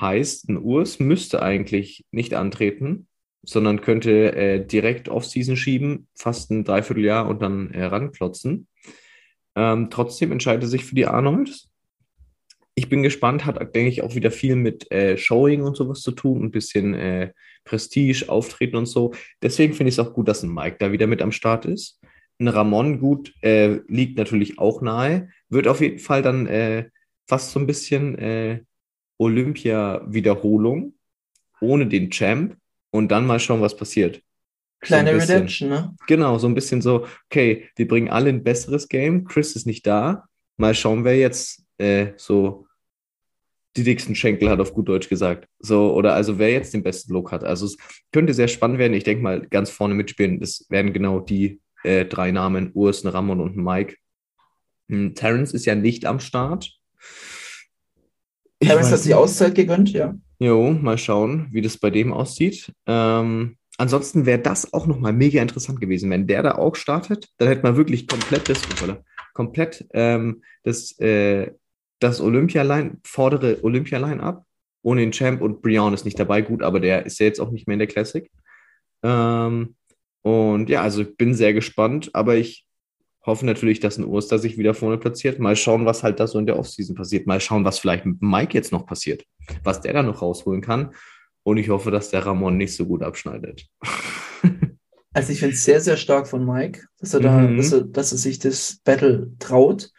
Heißt, ein Urs müsste eigentlich nicht antreten, sondern könnte äh, direkt Off-Season schieben, fast ein Dreivierteljahr und dann äh, ranklotzen. Ähm, trotzdem entscheidet er sich für die Arnolds. Ich bin gespannt, hat, denke ich, auch wieder viel mit äh, Showing und sowas zu tun, ein bisschen äh, Prestige, Auftreten und so. Deswegen finde ich es auch gut, dass ein Mike da wieder mit am Start ist. Ein Ramon, gut, äh, liegt natürlich auch nahe. Wird auf jeden Fall dann äh, fast so ein bisschen äh, Olympia-Wiederholung ohne den Champ und dann mal schauen, was passiert. Kleine bisschen. Redemption, ne? Genau, so ein bisschen so, okay, wir bringen alle ein besseres Game. Chris ist nicht da. Mal schauen, wer jetzt äh, so die dicksten Schenkel hat, auf gut Deutsch gesagt. So, oder also wer jetzt den besten Look hat. Also es könnte sehr spannend werden. Ich denke mal, ganz vorne mitspielen, das werden genau die äh, drei Namen, Urs, Ramon und Mike. Hm, Terrence ist ja nicht am Start. Weiß hat sich nicht. Auszeit gegönnt, ja. Jo, mal schauen, wie das bei dem aussieht. Ähm, ansonsten wäre das auch nochmal mega interessant gewesen. Wenn der da auch startet, dann hätte man wirklich komplett das, komplett ähm, das, äh, das Olympia-Line, vordere Olympia-Line ab, ohne den Champ und Brian ist nicht dabei. Gut, aber der ist ja jetzt auch nicht mehr in der Classic. Ähm, und ja, also ich bin sehr gespannt, aber ich hoffe natürlich, dass ein Oster sich wieder vorne platziert. Mal schauen, was halt da so in der Offseason passiert. Mal schauen, was vielleicht mit Mike jetzt noch passiert was der da noch rausholen kann. Und ich hoffe, dass der Ramon nicht so gut abschneidet. Also ich finde es sehr, sehr stark von Mike, dass er da, Mhm. dass er, dass er sich das Battle traut.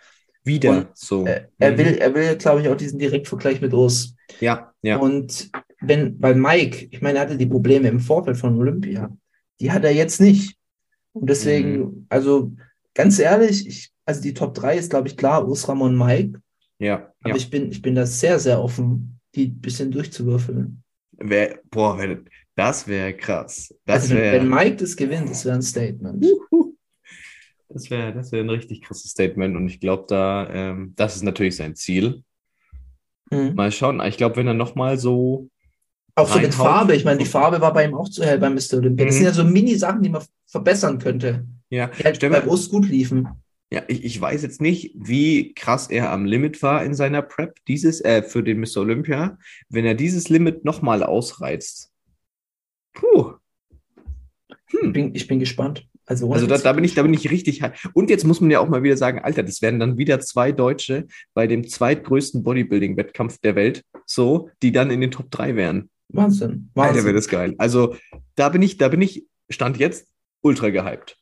Wieder Und, so. Er, er Mhm. will, er will, glaube ich, auch diesen Direktvergleich mit Urs. Ja, ja. Und wenn, weil Mike, ich meine, er hatte die Probleme im Vorfeld von Olympia, die hat er jetzt nicht. Und deswegen, Mhm. also ganz ehrlich, ich, also die Top 3 ist, glaube ich, klar, Urs, Ramon, Mike. ja, Aber ja. ich bin, ich bin da sehr, sehr offen, die ein bisschen durchzuwürfeln. Wär, boah, wenn, das wäre krass. Das Also wenn, wäre wenn Mike das gewinnt, das wäre ein Statement. das wär, das wär ein richtig krasses Statement. Und ich glaube, da, ähm, das ist natürlich sein Ziel. Mhm. Mal schauen. Ich glaube, wenn er nochmal so. Auch so mit. Farbe. Ich meine, die Farbe war bei ihm auch zu hell beim Mr. Olympia. Das Mhm. sind ja so Mini-Sachen, die man verbessern könnte. Ja, Die halt stell bei Urs gut liefen. Ja, ich, ich weiß jetzt nicht, wie krass er am Limit war in seiner Prep, dieses, äh, für den Mr. Olympia. Wenn er dieses Limit nochmal ausreizt. Puh. Ich bin, ich bin gespannt. Also, Also da, da bin ich, da bin ich richtig high. Und jetzt muss man ja auch mal wieder sagen, Alter, das werden dann wieder zwei Deutsche bei dem zweitgrößten Bodybuilding-Wettkampf der Welt, so, die dann in den Top 3 wären. Wahnsinn. Alter, Wahnsinn. wäre das geil. Also da bin ich, da bin ich, Stand jetzt, ultra gehypt.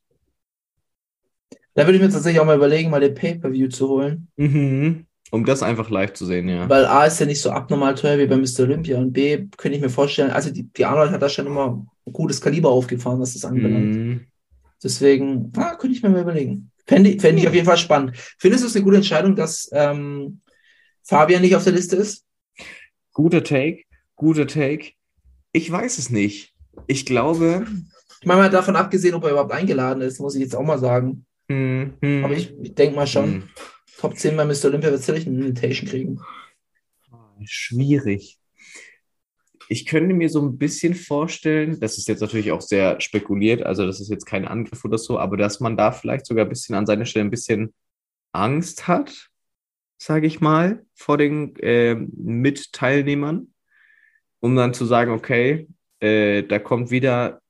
Da würde ich mir tatsächlich auch mal überlegen, mal den Pay-Per-View zu holen. Mhm. Um das einfach live zu sehen, ja. Weil A ist ja nicht so abnormal teuer wie bei Mr. Olympia und B könnte ich mir vorstellen, also die, die Arnold hat da schon immer ein gutes Kaliber aufgefahren, was das anbelangt. Mhm. Deswegen, ah, könnte ich mir mal überlegen. Fände ich, ich auf jeden Fall spannend. Findest du es eine gute Entscheidung, dass ähm, Fabian nicht auf der Liste ist? Guter Take, guter Take. Ich weiß es nicht. Ich glaube. Ich meine mal davon abgesehen, ob er überhaupt eingeladen ist, muss ich jetzt auch mal sagen. Hm, hm, Aber ich, ich denke mal schon, hm. Top 10 bei Mr. Olympia wird sicherlich eine Invitation kriegen. Schwierig. Ich könnte mir so ein bisschen vorstellen, das ist jetzt natürlich auch sehr spekuliert, also das ist jetzt kein Angriff oder so, aber dass man da vielleicht sogar ein bisschen an seiner Stelle ein bisschen Angst hat, sage ich mal, vor den äh, Mitteilnehmern, um dann zu sagen, okay, äh, da kommt wieder,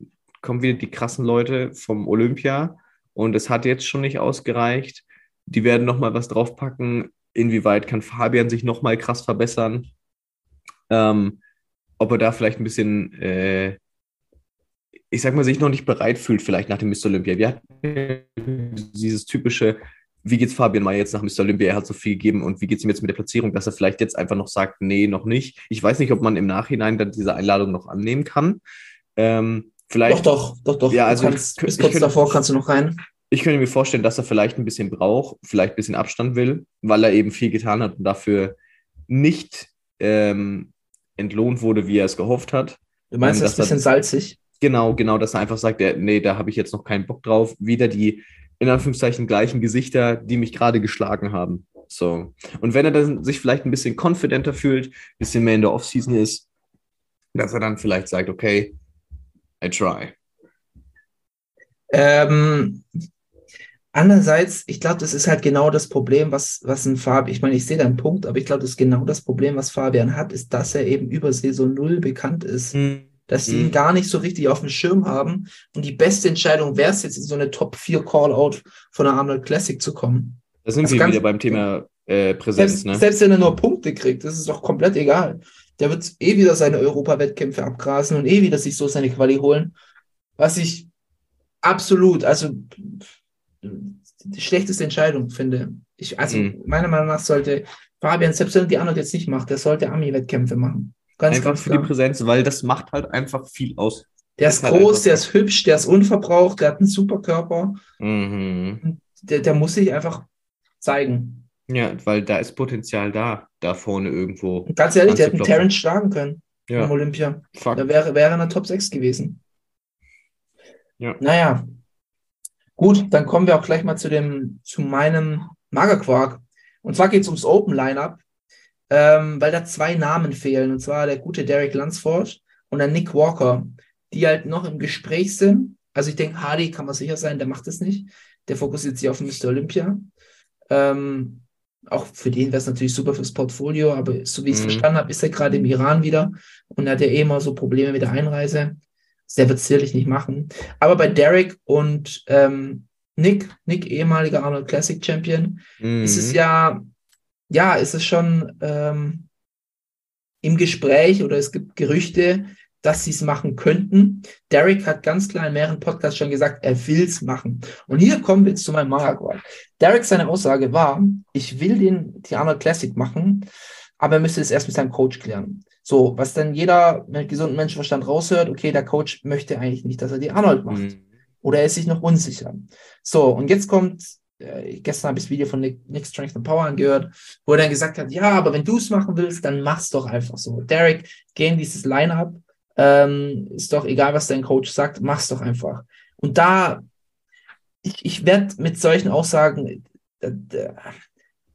kommen wieder die krassen Leute vom Olympia und es hat jetzt schon nicht ausgereicht. Die werden nochmal was draufpacken. Inwieweit kann Fabian sich nochmal krass verbessern? Ähm, ob er da vielleicht ein bisschen, äh, ich sag mal, sich noch nicht bereit fühlt, vielleicht nach dem Mr. Olympia. Wir hatten dieses typische, wie geht's Fabian mal jetzt nach Mr. Olympia? Er hat so viel gegeben und wie geht's ihm jetzt mit der Platzierung, dass er vielleicht jetzt einfach noch sagt, nee, noch nicht. Ich weiß nicht, ob man im Nachhinein dann diese Einladung noch annehmen kann. Ähm, vielleicht, Doch, doch, doch, doch. Ja, Du also kannst, ich- bis kurz könnte- davor kannst du noch rein. ich könnte mir vorstellen, dass er vielleicht ein bisschen braucht, vielleicht ein bisschen Abstand will, weil er eben viel getan hat und dafür nicht ähm, entlohnt wurde, wie er es gehofft hat. Du meinst, Ähm, das ist ein dass er- bisschen salzig? Genau, genau, dass er einfach sagt, der, nee, da habe ich jetzt noch keinen Bock drauf. Wieder die, in Anführungszeichen, gleichen Gesichter, die mich gerade geschlagen haben. So. Und wenn er dann sich vielleicht ein bisschen confidenter fühlt, ein bisschen mehr in der Offseason ist, dass er dann vielleicht sagt, okay, I try. Ähm, andererseits, ich glaube, das ist halt genau das Problem, was, was ein Fabian, ich meine, ich sehe deinen Punkt, aber ich glaube, das ist genau das Problem, was Fabian hat, ist, dass er eben über Saison Null bekannt ist. dass die ihn Mhm. gar nicht so richtig auf dem Schirm haben. Und die beste Entscheidung wäre es jetzt, in so eine Top 4 Call-Out von der Arnold Classic zu kommen. Da sind Das wir wieder beim Thema äh, Präsenz, Selbst, ne? selbst wenn er nur Punkte kriegt, das ist doch komplett egal. Der wird eh wieder seine Europa-Wettkämpfe abgrasen und eh wieder sich so seine Quali holen. Was ich absolut, also die schlechteste Entscheidung finde. Ich, also Mhm. meiner Meinung nach sollte Fabian, selbst wenn die Arnold jetzt nicht macht, der sollte Ami-Wettkämpfe machen. Ganz, Einfach ganz für die. Präsenz, weil das macht halt einfach viel aus. Der Ist ist halt groß, der ist hübsch, der ist unverbraucht, der hat einen super Körper. Mhm. Der, der muss sich einfach zeigen. Ja, weil da ist Potenzial da, da vorne irgendwo. Ganz ehrlich, der hätte. Terrence schlagen können Ja, im Olympia. fuck. Da wäre, wäre er in der Top 6 gewesen. Ja. Naja. Gut, dann kommen wir auch gleich mal zu dem, zu meinem Magerquark. Und zwar geht es ums Open Lineup, ähm, weil da zwei Namen fehlen. Und zwar der gute Derek Lunsford und der Nick Walker, die halt noch im Gespräch sind. Also ich denke, Hardy kann man sicher sein, der macht es nicht. Der fokussiert sich auf Mr. Olympia. Ähm, auch für den wäre es natürlich super fürs Portfolio, aber so wie ich es Mhm. verstanden habe, ist er gerade im Iran wieder und hat ja eh immer so Probleme mit der Einreise. Der wird es sicherlich nicht machen. Aber bei Derek und ähm, Nick, Nick, ehemaliger Arnold Classic Champion, Mhm. ist es ja, ja, ist es schon ähm, im Gespräch oder es gibt Gerüchte, dass sie es machen könnten. Derek hat ganz klar in mehreren Podcasts schon gesagt, er will es machen. Und hier kommen wir jetzt zu meinem Maragwal. Derek, seine Aussage war, ich will den, die Arnold Classic machen, aber er müsste es erst mit seinem Coach klären. So, was dann jeder mit gesundem Menschenverstand raushört, okay, der Coach möchte eigentlich nicht, dass er die Arnold macht. Mhm. Oder er ist sich noch unsicher. So, und jetzt kommt, äh, gestern habe ich das Video von Nick, Nick Strength and Power angehört, wo er dann gesagt hat, ja, aber wenn du es machen willst, dann mach's doch einfach so. Derek, geh in dieses Line-Up, ähm, ist doch egal, was dein Coach sagt, mach's doch einfach. Und da, ich, ich werde mit solchen Aussagen, äh,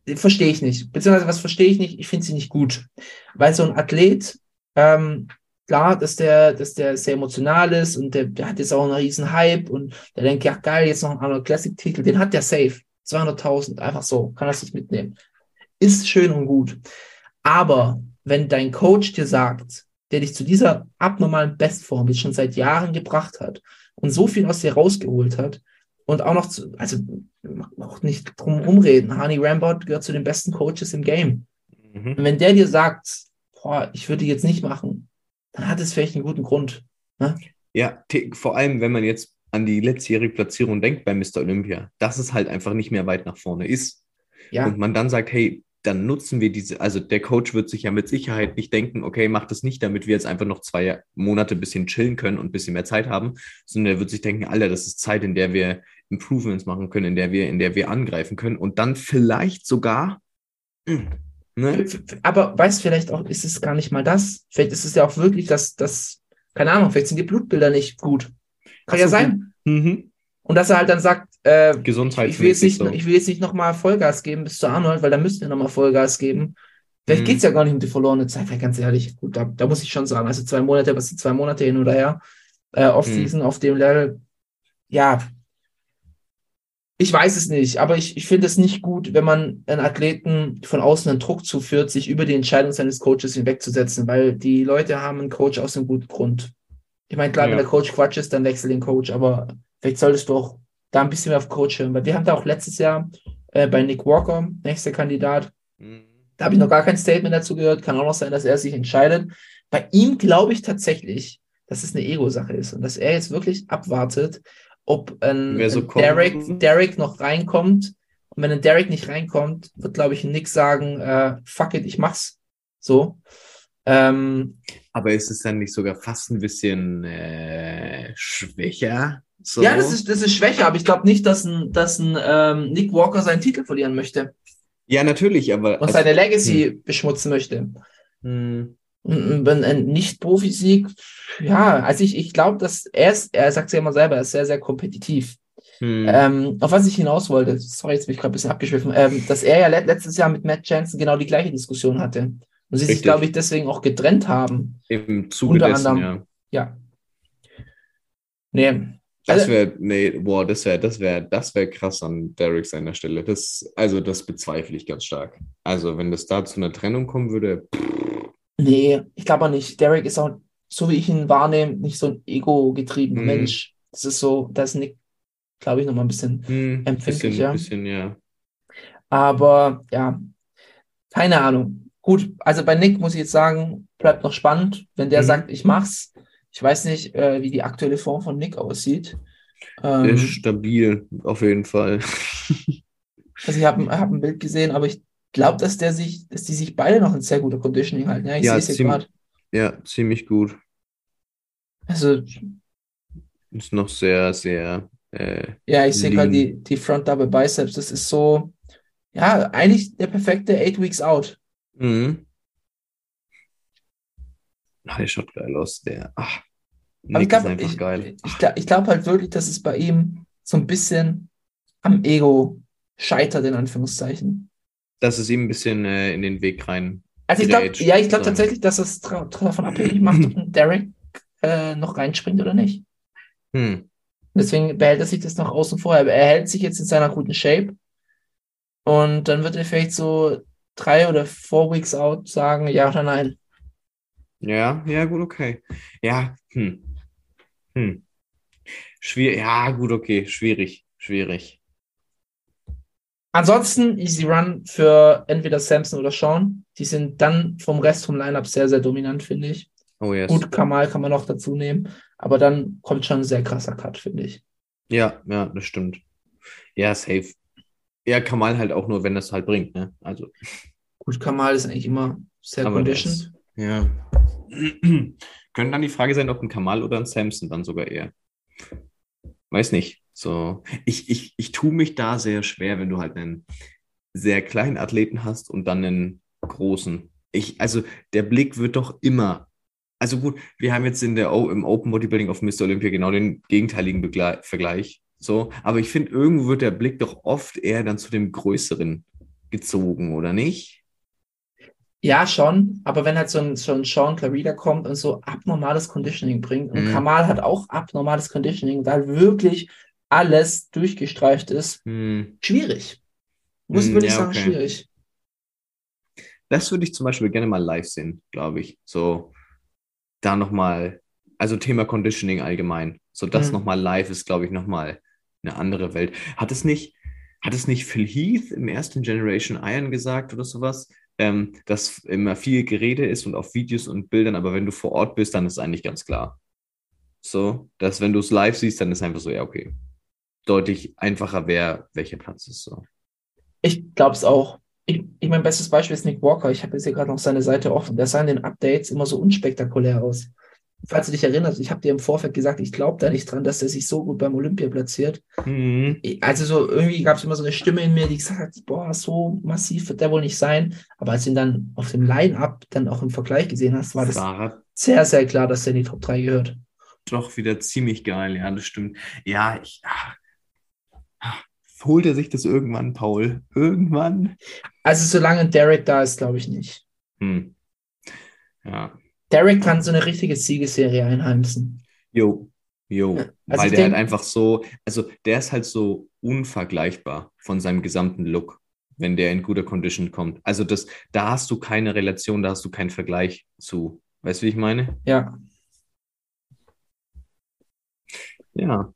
äh, verstehe ich nicht. Beziehungsweise, was verstehe ich nicht? Ich finde sie nicht gut. Weil so ein Athlet, ähm, klar, dass der, dass der sehr emotional ist und der, der hat jetzt auch einen riesen Hype und der denkt, ja geil, jetzt noch ein Arnold Classic Titel, den hat der safe. 200.000, einfach so, kann er sich mitnehmen. Ist schön und gut. Aber wenn dein Coach dir sagt, der dich zu dieser abnormalen Bestform jetzt schon seit Jahren gebracht hat und so viel aus dir rausgeholt hat und auch noch zu, also auch nicht drum rumreden, Hani Rambert gehört zu den besten Coaches im Game. Mhm. Und wenn der dir sagt, boah, ich würde jetzt nicht machen, dann hat es vielleicht einen guten Grund. Ja, te- vor allem, wenn man jetzt an die letztjährige Platzierung denkt bei Mr. Olympia, dass es halt einfach nicht mehr weit nach vorne ist. Ja, Und man dann sagt, hey, dann nutzen wir diese, also der Coach wird sich ja mit Sicherheit nicht denken, okay, mach das nicht, damit wir jetzt einfach noch zwei Monate ein bisschen chillen können und ein bisschen mehr Zeit haben, sondern er wird sich denken, Alter, das ist Zeit, in der wir Improvements machen können, in der wir, in der wir angreifen können und dann vielleicht sogar, ne? Aber weißt vielleicht auch, ist es gar nicht mal das. Vielleicht ist es ja auch wirklich, dass, dass keine Ahnung, vielleicht sind die Blutbilder nicht gut. Kann Ach ja so, sein. Mhm. Und dass er halt dann sagt, äh, Gesundheitsmäßig ich will jetzt nicht, so. ich will jetzt nicht nochmal Vollgas geben bis zu Arnold, weil da müssten wir nochmal Vollgas geben. Vielleicht Mhm. geht's ja gar nicht um die verlorene Zeit, weil ganz ehrlich, gut, da, da muss ich schon sagen, also zwei Monate, was sind zwei Monate hin oder her, äh, Mhm. Off-Season auf dem Level, ja, ich weiß es nicht, aber ich, ich finde es nicht gut, wenn man einen Athleten von außen einen Druck zuführt, sich über die Entscheidung seines Coaches hinwegzusetzen, weil die Leute haben einen Coach aus einem guten Grund. Ich meine, klar, Ja. wenn der Coach Quatsch ist, dann wechsel den Coach, aber vielleicht solltest du auch da ein bisschen mehr auf Coach hören, weil wir haben da auch letztes Jahr äh, bei Nick Walker, nächster Kandidat, Mhm. da habe ich noch gar kein Statement dazu gehört. Kann auch noch sein, dass er sich entscheidet. Bei ihm glaube ich tatsächlich, dass es eine Ego-Sache ist und dass er jetzt wirklich abwartet, ob ein, so ein. Derek, Derek noch reinkommt. Und wenn ein Derek nicht reinkommt, wird, glaube ich, Nick sagen, äh, fuck it, ich mach's. So. Ähm, Aber ist es dann nicht sogar fast ein bisschen äh, schwächer? So? Ja, das ist, das ist schwächer, aber ich glaube nicht, dass ein, dass ein ähm, Nick Walker seinen Titel verlieren möchte ja, natürlich, aber. und also- seine Legacy beschmutzen möchte. Hm. Und Wenn ein Nicht-Profi-Sieg, ja, also ich, ich glaube, dass er ist, er sagt es ja immer selber, er ist sehr, sehr kompetitiv. Hm. Ähm, auf was ich hinaus wollte, sorry, jetzt bin ich gerade ein bisschen abgeschwiffen, ähm, dass er ja let letztes Jahr mit Matt Jansen genau die gleiche Diskussion hatte. Und sie sich, Richtig. glaube ich, deswegen auch getrennt haben. Im Zuge unter dessen, anderem. ja. Ja. Nee. Das Also- wäre, nee, boah, das wäre, das wäre, das wäre krass an Derek seiner Stelle. Das, also, das bezweifle ich ganz stark. Also, wenn das da zu einer Trennung kommen würde, Nee, ich glaube auch nicht. Derek ist auch, so wie ich ihn wahrnehme, nicht so ein ego-getriebener Mhm. Mensch. Das ist so, da ist Nick, glaube ich, nochmal ein bisschen hm, Empfindlicher. bisschen, bisschen, ja. Aber ja, keine Ahnung. Gut, also bei Nick muss ich jetzt sagen, bleibt noch spannend, wenn der Mhm. sagt, ich mach's. Ich weiß nicht, äh, wie die aktuelle Form von Nick aussieht. Der Ähm, ist stabil, auf jeden Fall. also ich habe hab ein Bild gesehen, aber ich glaube, dass der sich, dass die sich beide noch in sehr guter Conditioning halten. Ja, ich Ja, sehe es gerade. Ja, ziemlich gut. Also, Ist noch sehr, sehr, äh, ja, ich sehe gerade die, die Front Double Biceps. Das ist so, ja, eigentlich der perfekte Eight Weeks Out. mhm. Der schaut geil aus, der. Ach, Aber Nick ich glaube, ist einfach ich, geil. ich, glaub- ich glaube halt wirklich, dass es bei ihm so ein bisschen am Ego scheitert, in Anführungszeichen. Dass es ihm ein bisschen äh, in den Weg rein. Also ich glaube, ja, ich glaube tatsächlich, dass es davon abhängig macht, ob Derek äh, noch reinspringt oder nicht. Hm. Deswegen behält er sich das noch außen vor. Er hält sich jetzt in seiner guten Shape und dann wird er vielleicht so drei oder four Weeks out sagen, ja oder nein. Ja, ja, gut, okay. Ja, hm. Hm. Schwierig, ja, gut, okay, schwierig, schwierig. Ansonsten easy run für entweder Samson oder Sean. Die sind dann vom Rest vom Lineup sehr, sehr dominant, finde ich. Oh, yes. Gut, Kamal kann man noch dazu nehmen, aber dann kommt schon ein sehr krasser Cut, finde ich. Ja, ja, das stimmt. Ja, safe. Ja, Kamal halt auch nur, wenn das halt bringt, ne? Also, Gut, Kamal ist eigentlich immer sehr Aber conditioned. Ja. Könnte dann die Frage sein, ob ein Kamal oder ein Samson dann sogar eher. Weiß nicht. So, ich, ich, ich tue mich da sehr schwer, wenn du halt einen sehr kleinen Athleten hast und dann einen großen. Ich, also der Blick wird doch immer. Also gut, wir haben jetzt in der O- im Open Bodybuilding auf Mr. Olympia genau den gegenteiligen Begle Vergleich. So, aber ich finde, irgendwo wird der Blick doch oft eher dann zu dem Größeren gezogen, oder nicht? Ja, schon, aber wenn halt so ein, so ein Sean Clarida kommt und so abnormales Conditioning bringt und Mhm. Kamal hat auch abnormales Conditioning, da wirklich alles durchgestreift ist, Hm. schwierig. Muss Hm, würde ich ja, sagen, okay. schwierig. Das würde ich zum Beispiel gerne mal live sehen, glaube ich. So, da nochmal, also Thema Conditioning allgemein. So, das Mhm. nochmal live ist, glaube ich, nochmal eine andere Welt. Hat es nicht, hat es nicht Phil Heath im ersten Generation Iron gesagt oder sowas? Ähm, dass immer viel Gerede ist und auf Videos und Bildern, aber wenn du vor Ort bist, dann ist eigentlich ganz klar. So, dass wenn du es live siehst, dann ist einfach so, ja, okay. Deutlich einfacher, wer welcher Platz ist. So. Ich glaube es auch. ich, ich mein bestes Beispiel ist Nick Walker. Ich habe jetzt hier gerade noch seine Seite offen. Der sah in den Updates immer so unspektakulär aus. Falls du dich erinnerst, ich habe dir im Vorfeld gesagt, ich glaube da nicht dran, dass er sich so gut beim Olympia platziert. Mhm. Also so irgendwie gab es immer so eine Stimme in mir, die gesagt hat, boah, so massiv wird der wohl nicht sein. Aber als du ihn dann auf dem Line-Up dann auch im Vergleich gesehen hast, war das War sehr, sehr klar, dass er in die Top 3 gehört. doch wieder ziemlich geil, ja, das stimmt. Ja, ich. Ah, ah, holt er sich das irgendwann, Paul? Irgendwann? Also solange Derek da ist, glaube ich nicht. Hm. Ja. Derek kann so eine richtige Siegesserie einheimsen. Jo, jo. Also Weil der halt einfach so, also der ist halt so unvergleichbar von seinem gesamten Look, wenn der in guter Condition kommt. Also das, da hast du keine Relation, da hast du keinen Vergleich zu. Weißt du, wie ich meine? Ja. Ja.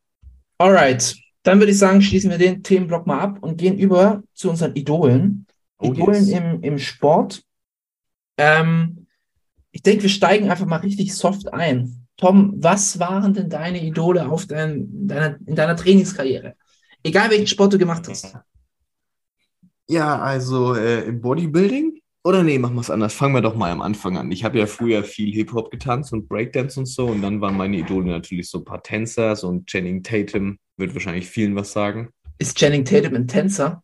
Alright. Dann würde ich sagen, schließen wir den Themenblock mal ab und gehen über zu unseren Idolen. Oh, Idolen yes. im, im Sport. Ähm, ich denke, wir steigen einfach mal richtig soft ein. Tom, was waren denn deine Idole auf dein, deiner, in deiner Trainingskarriere? Egal welchen Sport du gemacht hast. Ja, also äh, im Bodybuilding? Oder nee, machen wir es anders. Fangen wir doch mal am Anfang an. Ich habe ja früher viel Hip-Hop getanzt und Breakdance und so. Und dann waren meine Idole natürlich so ein paar Tänzer, so ein Channing Tatum, wird wahrscheinlich vielen was sagen. Ist Channing Tatum ein Tänzer?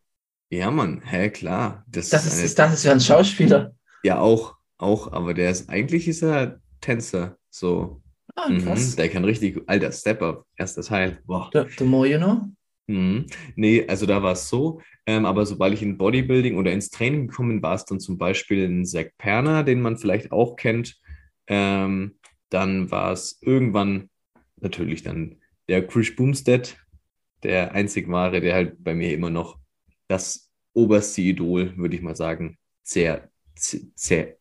Ja, Mann, hä, klar. Das, Das ist eine, ist, das ist ja ein Schauspieler. ja auch, auch, aber der ist, eigentlich ist er Tänzer. So, Ah, mhm, krass. der kann richtig, alter, Step-Up, erstes Teil. Boah. The, the more you know. Mhm. Nee, also da war es so, ähm, aber sobald ich in Bodybuilding oder ins Training gekommen bin, war es dann zum Beispiel ein Zack Perner, den man vielleicht auch kennt. Ähm, dann war es irgendwann natürlich dann der Chris Bumstead, der einzig wahre, der halt bei mir immer noch das oberste Idol, würde ich mal sagen, sehr, sehr,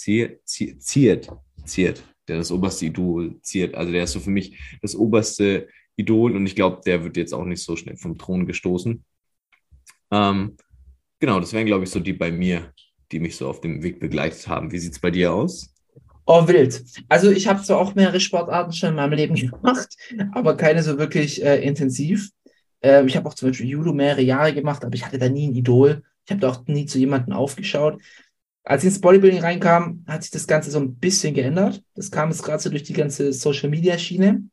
ziert, ziert, ziert, der das oberste Idol ziert. Also der ist so für mich das oberste Idol und ich glaube, der wird jetzt auch nicht so schnell vom Thron gestoßen. Ähm, genau, das wären, glaube ich, so die bei mir, die mich so auf dem Weg begleitet haben. Wie sieht es bei dir aus? Oh, wild. Also ich habe zwar auch mehrere Sportarten schon in meinem Leben gemacht, aber keine so wirklich äh, intensiv. Ähm, ich habe auch zum Beispiel Judo mehrere Jahre gemacht, aber ich hatte da nie ein Idol. Ich habe da auch nie zu jemandem aufgeschaut. Als ich ins Bodybuilding reinkam, hat sich das Ganze so ein bisschen geändert. Das kam jetzt gerade so durch die ganze Social-Media-Schiene.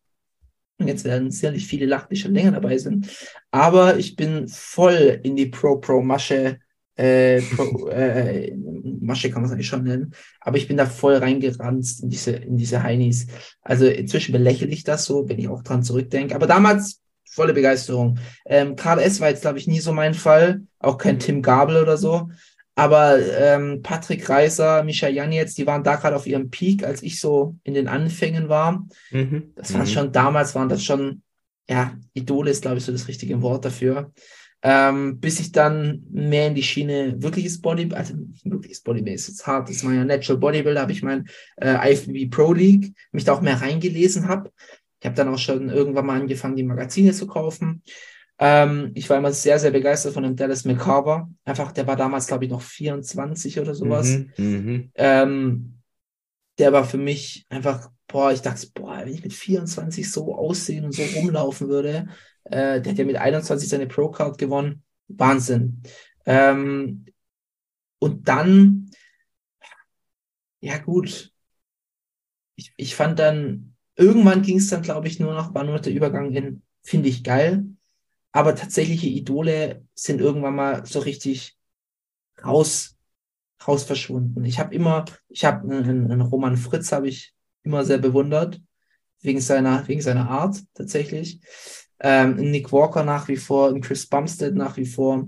Und jetzt werden sicherlich viele lachen, die schon länger dabei sind. Aber ich bin voll in die Pro-Pro-Masche, äh, Pro, äh, Masche kann man es eigentlich schon nennen, aber ich bin da voll reingeranzt in diese, in diese Heinis. Also inzwischen belächle ich das so, wenn ich auch dran zurückdenke. Aber damals volle Begeisterung. Ähm, KDS war jetzt, glaube ich, nie so mein Fall. Auch kein Tim Gabel oder so. Aber ähm, Patrick Reiser, Mischa Janetz, die waren da gerade auf ihrem Peak, als ich so in den Anfängen war. Mhm. Das war Mhm. schon, damals waren das schon, ja, Idole ist, glaube ich, so das richtige Wort dafür. Ähm, bis ich dann mehr in die Schiene wirkliches Body, also wirkliches Bodybuilding ist jetzt hart, das war ja Natural Bodybuilder, habe ich mein äh, IFBB Pro League, mich da auch mehr reingelesen habe. Ich habe dann auch schon irgendwann mal angefangen, die Magazine zu kaufen. Ähm, ich war immer sehr, sehr begeistert von dem Dallas McCarver. Einfach, der war damals, glaube ich, noch 24 oder sowas. Mhm. Mhm. Ähm, der war für mich einfach, boah, ich dachte, boah, wenn ich mit 24 so aussehen und so rumlaufen würde, äh, der hat ja mit 21 seine Pro-Card gewonnen. Wahnsinn. Ähm, und dann, ja gut, ich, ich fand dann, irgendwann ging es dann, glaube ich, nur noch, war nur noch der Übergang in, finde ich geil, aber tatsächliche Idole sind irgendwann mal so richtig raus, raus verschwunden. Ich habe immer, ich habe einen, einen Roman Fritz habe ich immer sehr bewundert, wegen seiner, wegen seiner Art tatsächlich. Ähm, Nick Walker nach wie vor, Chris Bumstead nach wie vor.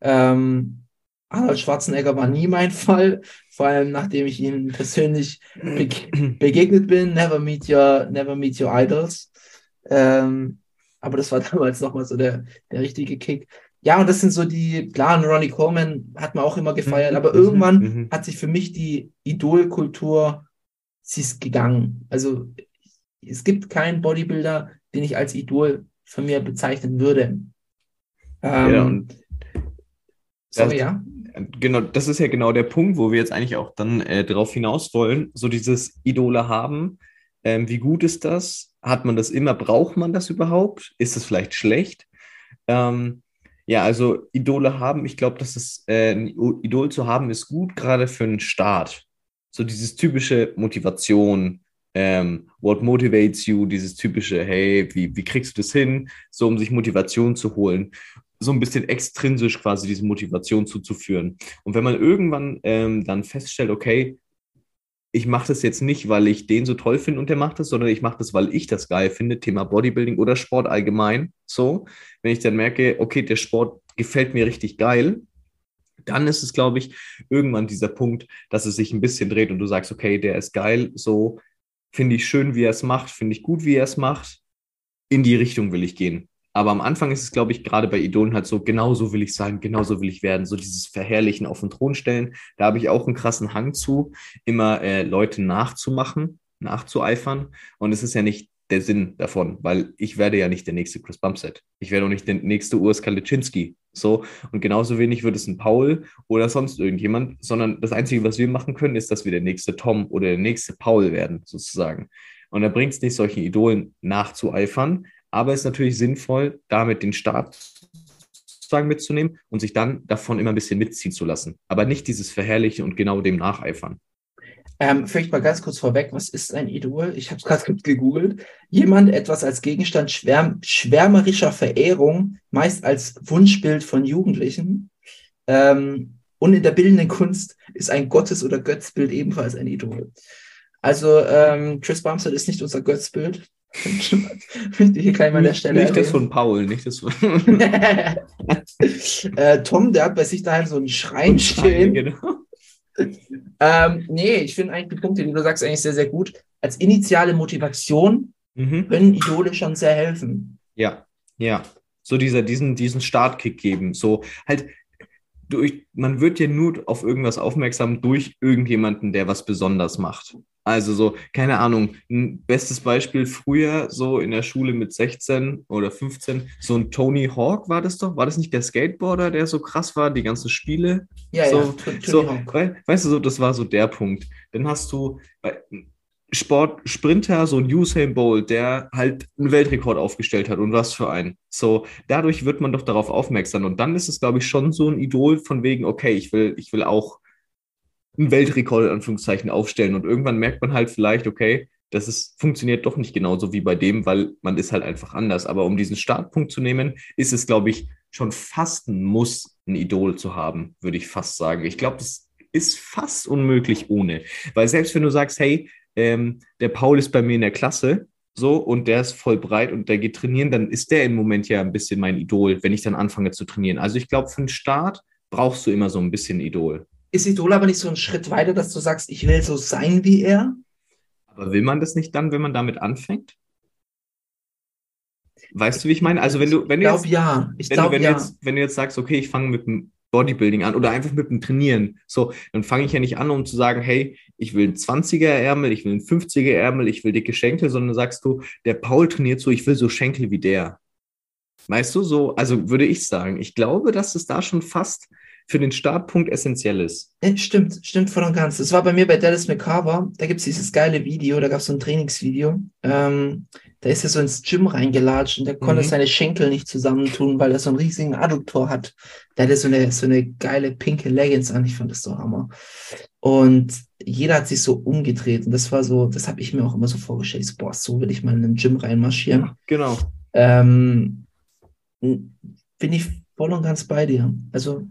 Ähm, Arnold Schwarzenegger war nie mein Fall, vor allem nachdem ich ihm persönlich beg begegnet bin. Never meet your, never meet your idols. Ähm, aber das war damals nochmal so der, der richtige Kick. Ja, und das sind so die, klar, ein Ronnie Coleman hat man auch immer gefeiert, aber Mhm, irgendwann mhm. hat sich für mich die Idolkultur, sie ist gegangen. Also es gibt keinen Bodybuilder, den ich als Idol von mir bezeichnen würde. Ähm, Ja, und sorry, das- ja. Genau, das ist ja genau der Punkt, wo wir jetzt eigentlich auch dann äh, drauf hinaus wollen. So dieses Idole haben. Ähm, wie gut ist das? Hat man das immer? Braucht man das überhaupt? Ist es vielleicht schlecht? Ähm, Ja, also Idole haben, ich glaube, dass es äh, ein Idol zu haben ist gut, gerade für einen Start. So dieses typische Motivation, ähm, what motivates you, dieses typische, hey, wie, wie kriegst du das hin, so um sich Motivation zu holen, so ein bisschen extrinsisch quasi diese Motivation zuzuführen. Und wenn man irgendwann ähm, dann feststellt, okay, ich mache das jetzt nicht, weil ich den so toll finde und der macht das, sondern ich mache das, weil ich das geil finde, Thema Bodybuilding oder Sport allgemein. So, wenn ich dann merke, okay, der Sport gefällt mir richtig geil, dann ist es, glaube ich, irgendwann dieser Punkt, dass es sich ein bisschen dreht und du sagst, okay, der ist geil, so finde ich schön, wie er es macht, finde ich gut, wie er es macht. In die Richtung will ich gehen. Aber am Anfang ist es, glaube ich, gerade bei Idolen halt so, genau so will ich sein, genau so will ich werden. So dieses Verherrlichen auf den Thron stellen. Da habe ich auch einen krassen Hang zu, immer äh, Leute nachzumachen, nachzueifern. Und es ist ja nicht der Sinn davon, weil ich werde ja nicht der nächste Chris Bumpset. Ich werde auch nicht der nächste Urs Kalitschinski. So. Und genauso wenig wird es ein Paul oder sonst irgendjemand, sondern das Einzige, was wir machen können, ist, dass wir der nächste Tom oder der nächste Paul werden, sozusagen. Und da bringt es nicht, solchen Idolen nachzueifern, aber es ist natürlich sinnvoll, damit den Start sozusagen mitzunehmen und sich dann davon immer ein bisschen mitziehen zu lassen. Aber nicht dieses Verherrlichen und genau dem nacheifern. Ähm, vielleicht mal ganz kurz vorweg, was ist ein Idol? Ich habe es gerade gegoogelt. Jemand etwas als Gegenstand schwärm schwärmerischer Verehrung, meist als Wunschbild von Jugendlichen. Ähm, und in der bildenden Kunst ist ein Gottes- oder Götzbild ebenfalls ein Idol. Also ähm, Chris Bumstead ist nicht unser Götzbild. Möchte ich gleich mal an der Stelle Nicht das von Paul, nicht das von. äh, Tom, der hat bei sich daheim so einen Schrein stehen. Genau. Ähm, nee, ich finde eigentlich die Punkte, die du sagst, eigentlich sehr, sehr gut. Als initiale Motivation Mhm. können Idole schon sehr helfen. Ja, ja. So dieser, diesen, diesen Startkick geben. So halt, durch, man wird ja nur auf irgendwas aufmerksam durch irgendjemanden, der was besonders macht. Also so, keine Ahnung, ein bestes Beispiel früher, so in der Schule mit 16 oder 15, so ein Tony Hawk war das doch? War das nicht der Skateboarder, der so krass war, die ganzen Spiele? Ja, so, ja, Tony so, Hawk. wei- weißt du, so, das war so der Punkt. Dann hast du bei Sport Sprinter, so ein Usain Bolt, der halt einen Weltrekord aufgestellt hat und was für einen. So, dadurch wird man doch darauf aufmerksam und dann ist es, glaube ich, schon so ein Idol von wegen, okay, ich will, ich will auch einen Weltrekord in Anführungszeichen aufstellen und irgendwann merkt man halt vielleicht, okay, das ist, funktioniert doch nicht genauso wie bei dem, weil man ist halt einfach anders. Aber um diesen Startpunkt zu nehmen, ist es, glaube ich, schon fast ein Muss, ein Idol zu haben, würde ich fast sagen. Ich glaube, das ist fast unmöglich ohne. Weil selbst wenn du sagst, hey, ähm, der Paul ist bei mir in der Klasse, so, und der ist voll breit und der geht trainieren, dann ist der im Moment ja ein bisschen mein Idol, wenn ich dann anfange zu trainieren. Also ich glaube, für den Start brauchst du immer so ein bisschen Idol. Ist Idol aber nicht so ein Schritt weiter, dass du sagst, ich will so sein wie er? Aber will man das nicht dann, wenn man damit anfängt? Weißt du, wie ich meine? Also wenn du, wenn Ich du jetzt, ja. Ich wenn du, glaube wenn, ja. du jetzt, wenn du jetzt sagst, okay, ich fange mit dem Bodybuilding an oder einfach mit dem Trainieren, so, dann fange ich ja nicht an, um zu sagen, hey, ich will einen 20er Ärmel, ich will einen 50er Ärmel, ich will dicke Schenkel, sondern sagst du, der Paul trainiert so, ich will so Schenkel wie der. Weißt du, so, also würde ich sagen, ich glaube, dass es da schon fast für den Startpunkt essentiell ist. Ja, stimmt, stimmt voll und ganz. Das war bei mir bei Dallas McCarver. Da gibt es dieses geile Video, da gab es so ein Trainingsvideo. Ähm, da ist er so ins Gym reingelatscht und der konnte Mhm. seine Schenkel nicht zusammentun, weil er so einen riesigen Adduktor hat. Der hatte so eine, so eine geile pinke Leggings an. Ich fand das so Hammer. Und jeder hat sich so umgedreht. Und das war so, das habe ich mir auch immer so vorgestellt. Ich so, boah, so will ich mal in einem Gym reinmarschieren. Genau. Ähm, bin ich voll und ganz bei dir. Also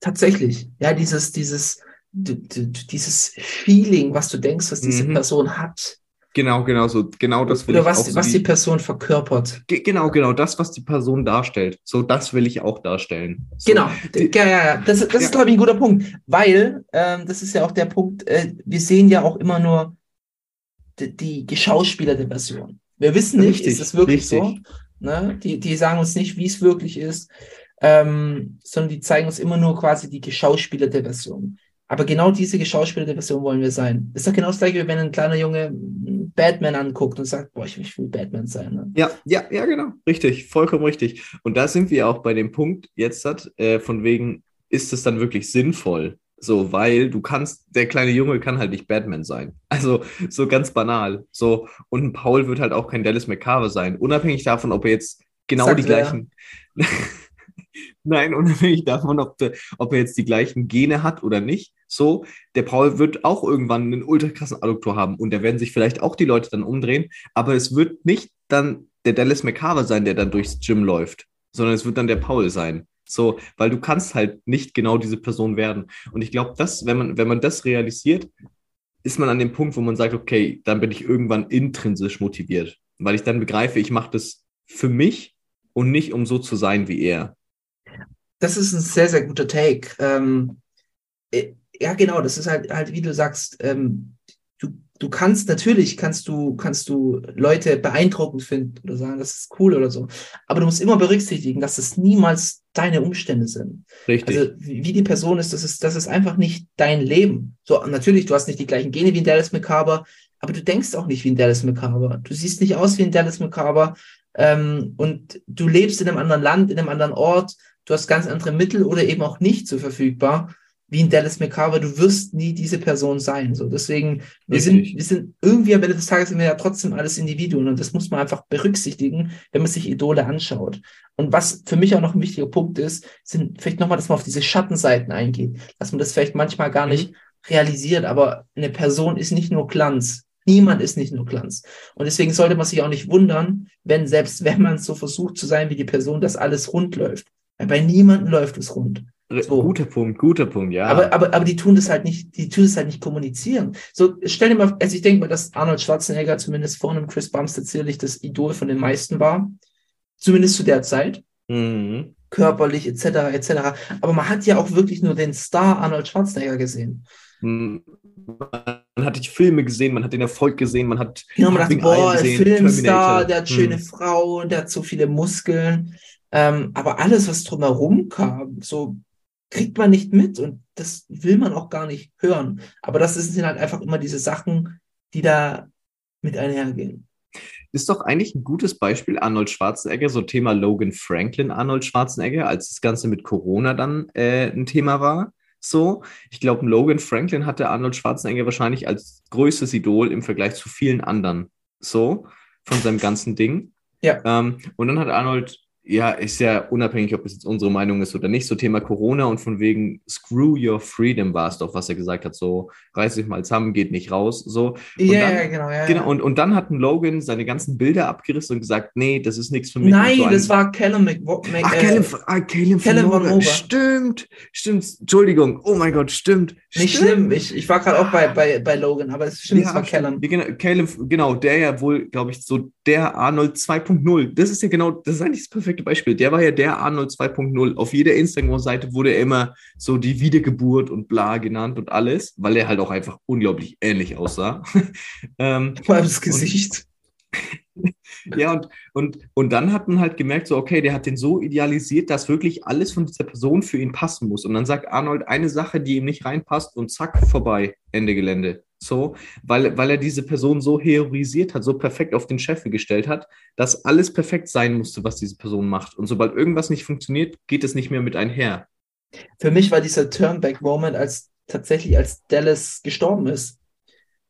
tatsächlich, ja, dieses, dieses, dieses Feeling, was du denkst, was diese Mhm. Person hat. Genau, genau so. Genau das will Oder ich was, auch so was die- die Person verkörpert. Ge- Genau, genau, das, was die Person darstellt. So, das will ich auch darstellen. So, Genau, ja, ja, ja. Das, das Ja. ist, glaube ich, ein guter Punkt, weil ähm, das ist ja auch der Punkt, äh, wir sehen ja auch immer nur die, die geschauspielerte Version. Wir wissen nicht, Richtig, ist es wirklich richtig. so? Ne? Die, die sagen uns nicht, wie es wirklich ist, ähm, sondern die zeigen uns immer nur quasi die geschauspielerte Version. Aber genau diese geschauspielerte Version wollen wir sein. Ist doch genau das gleiche, wie wenn ein kleiner Junge Batman anguckt und sagt, boah, ich will Batman sein. Ne? Ja, ja, ja, genau. Richtig, vollkommen richtig. Und da sind wir auch bei dem Punkt jetzt hat, äh, von wegen, ist es dann wirklich sinnvoll? So, weil du kannst, der kleine Junge kann halt nicht Batman sein. Also, so ganz banal. So, und ein Paul wird halt auch kein Dallas McCarver sein. Unabhängig davon, ob er jetzt genau Sagt die gleichen. Nein, unabhängig davon, ob, der, ob er jetzt die gleichen Gene hat oder nicht. So, der Paul wird auch irgendwann einen ultra krassen Adduktor haben und da werden sich vielleicht auch die Leute dann umdrehen, aber es wird nicht dann der Dallas McCarver sein, der dann durchs Gym läuft, sondern es wird dann der Paul sein. So, weil du kannst halt nicht genau diese Person werden. Und ich glaube, dass, wenn man, wenn man das realisiert, ist man an dem Punkt, wo man sagt, okay, dann bin ich irgendwann intrinsisch motiviert, weil ich dann begreife, ich mache das für mich und nicht um so zu sein wie er. Das ist ein sehr, sehr guter Take. Ähm, äh, ja, genau, das ist halt, halt wie du sagst, ähm, du, du kannst, natürlich kannst du, kannst du Leute beeindruckend finden oder sagen, das ist cool oder so. Aber du musst immer berücksichtigen, dass es niemals deine Umstände sind. Richtig. Also wie, wie die Person ist, das ist, das ist einfach nicht dein Leben. So, natürlich, du hast nicht die gleichen Gene wie ein Dallas McCarver, aber du denkst auch nicht wie ein Dallas McCarver. Du siehst nicht aus wie ein Dallas McCarver ähm, und du lebst in einem anderen Land, in einem anderen Ort, du hast ganz andere Mittel oder eben auch nicht so verfügbar wie ein Dallas McCarver, du wirst nie diese Person sein. So, deswegen, wir sind, wir sind irgendwie am Ende des Tages sind wir ja trotzdem alles Individuen und das muss man einfach berücksichtigen, wenn man sich Idole anschaut. Und was für mich auch noch ein wichtiger Punkt ist, sind vielleicht nochmal, dass man auf diese Schattenseiten eingeht, dass man das vielleicht manchmal gar Mhm. nicht realisiert, aber eine Person ist nicht nur Glanz. Niemand ist nicht nur Glanz. Und deswegen sollte man sich auch nicht wundern, wenn selbst wenn man so versucht zu sein wie die Person, dass alles rund läuft. Bei niemandem läuft es rund. So. Guter Punkt, guter Punkt, ja. Aber, aber, aber die tun das halt nicht, die tun das halt nicht kommunizieren. So, stell dir mal, also ich denke mal, dass Arnold Schwarzenegger zumindest vor einem Chris Bumstead sicherlich das Idol von den meisten war. Zumindest zu der Zeit. mhm. Körperlich, etc., etc. Aber man hat ja auch wirklich nur den Star Arnold Schwarzenegger gesehen. Man hat die Filme gesehen, man hat den Erfolg gesehen, man hat Genau, man dachte, boah, gesehen, Filmstar, Terminator. der hat schöne Hm. Frauen, der hat so viele Muskeln. Ähm, aber alles, was drumherum kam, so kriegt man nicht mit und das will man auch gar nicht hören. Aber das sind halt einfach immer diese Sachen, die da mit einhergehen. Ist doch eigentlich ein gutes Beispiel, Arnold Schwarzenegger, so Thema Logan Franklin, Arnold Schwarzenegger, als das Ganze mit Corona dann äh, ein Thema war. So, ich glaube, Logan Franklin hatte Arnold Schwarzenegger wahrscheinlich als größtes Idol im Vergleich zu vielen anderen. So, von seinem ganzen Ding. Ja. Ähm, und dann hat Arnold, ja, ist ja unabhängig, ob es jetzt unsere Meinung ist oder nicht, so Thema Corona und von wegen Screw your freedom war es doch, was er gesagt hat, so reiß dich mal zusammen, geht nicht raus, so. Ja, dann- ja, genau. Ja, Genau, ja. und, und dann hat Logan seine ganzen Bilder abgerissen und gesagt, nee, das ist nichts für mich. Und Nein, so das war Callum Mc, Mc Ach, äh, Callum, ah, Callum, Callum von. Mober. Stimmt, stimmt. Entschuldigung. Oh mein Gott, stimmt. nicht stimmt. schlimm. Ich, ich war gerade auch bei, bei, bei Logan, aber es stimmt, es war. Callum. Ja, genau, Caleb, genau, der ja wohl, glaube ich, so der Arnold 2.0. Das ist ja genau, das ist eigentlich das perfekte Beispiel. Der war ja der Arnold 2.0. Auf jeder Instagram-Seite wurde er immer so die Wiedergeburt und bla genannt und alles, weil er halt auch einfach unglaublich ähnlich aussah. ähm, Vor allem das Gesicht. Ja, und, und, und dann hat man halt gemerkt, so, okay, der hat den so idealisiert, dass wirklich alles von dieser Person für ihn passen muss. Und dann sagt Arnold eine Sache, die ihm nicht reinpasst und zack, vorbei, Ende Gelände. So, weil, weil er diese Person so heroisiert hat, so perfekt auf den Chef gestellt hat, dass alles perfekt sein musste, was diese Person macht. Und sobald irgendwas nicht funktioniert, geht es nicht mehr mit einher. Für mich war dieser Turnback-Moment, als tatsächlich als Dallas gestorben ist.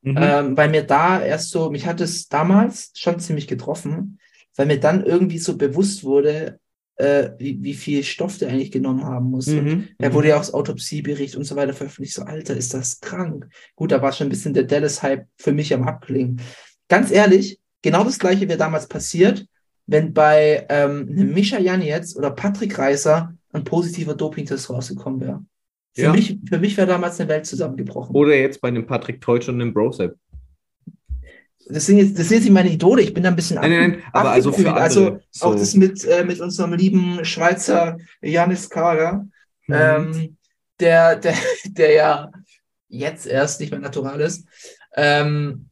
Mhm. Ähm, weil mir da erst so, mich hat es damals schon ziemlich getroffen, weil mir dann irgendwie so bewusst wurde, äh, wie, wie viel Stoff der eigentlich genommen haben muss. Und Mhm. da wurde ja auch Autopsiebericht und so weiter veröffentlicht. So, Alter, ist das krank. Gut, da war schon ein bisschen der Dallas-Hype für mich am Abklingen. Ganz ehrlich, genau das Gleiche wäre damals passiert, wenn bei ähm, einem Mischa Janetz oder Patrick Reiser ein positiver Dopingtest rausgekommen wäre. Für Ja. mich, für mich wäre damals eine Welt zusammengebrochen. Oder jetzt bei dem Patrick Teutsch und dem Brosep. Das sind jetzt, das sind jetzt nicht meine Idole. Ich bin da ein bisschen Nein, nein, nein, aber also für andere. Also auch so. das mit, äh, mit unserem lieben Schweizer Janis Kager, Mhm. ähm, der, der, der ja jetzt erst nicht mehr natural ist. Ähm,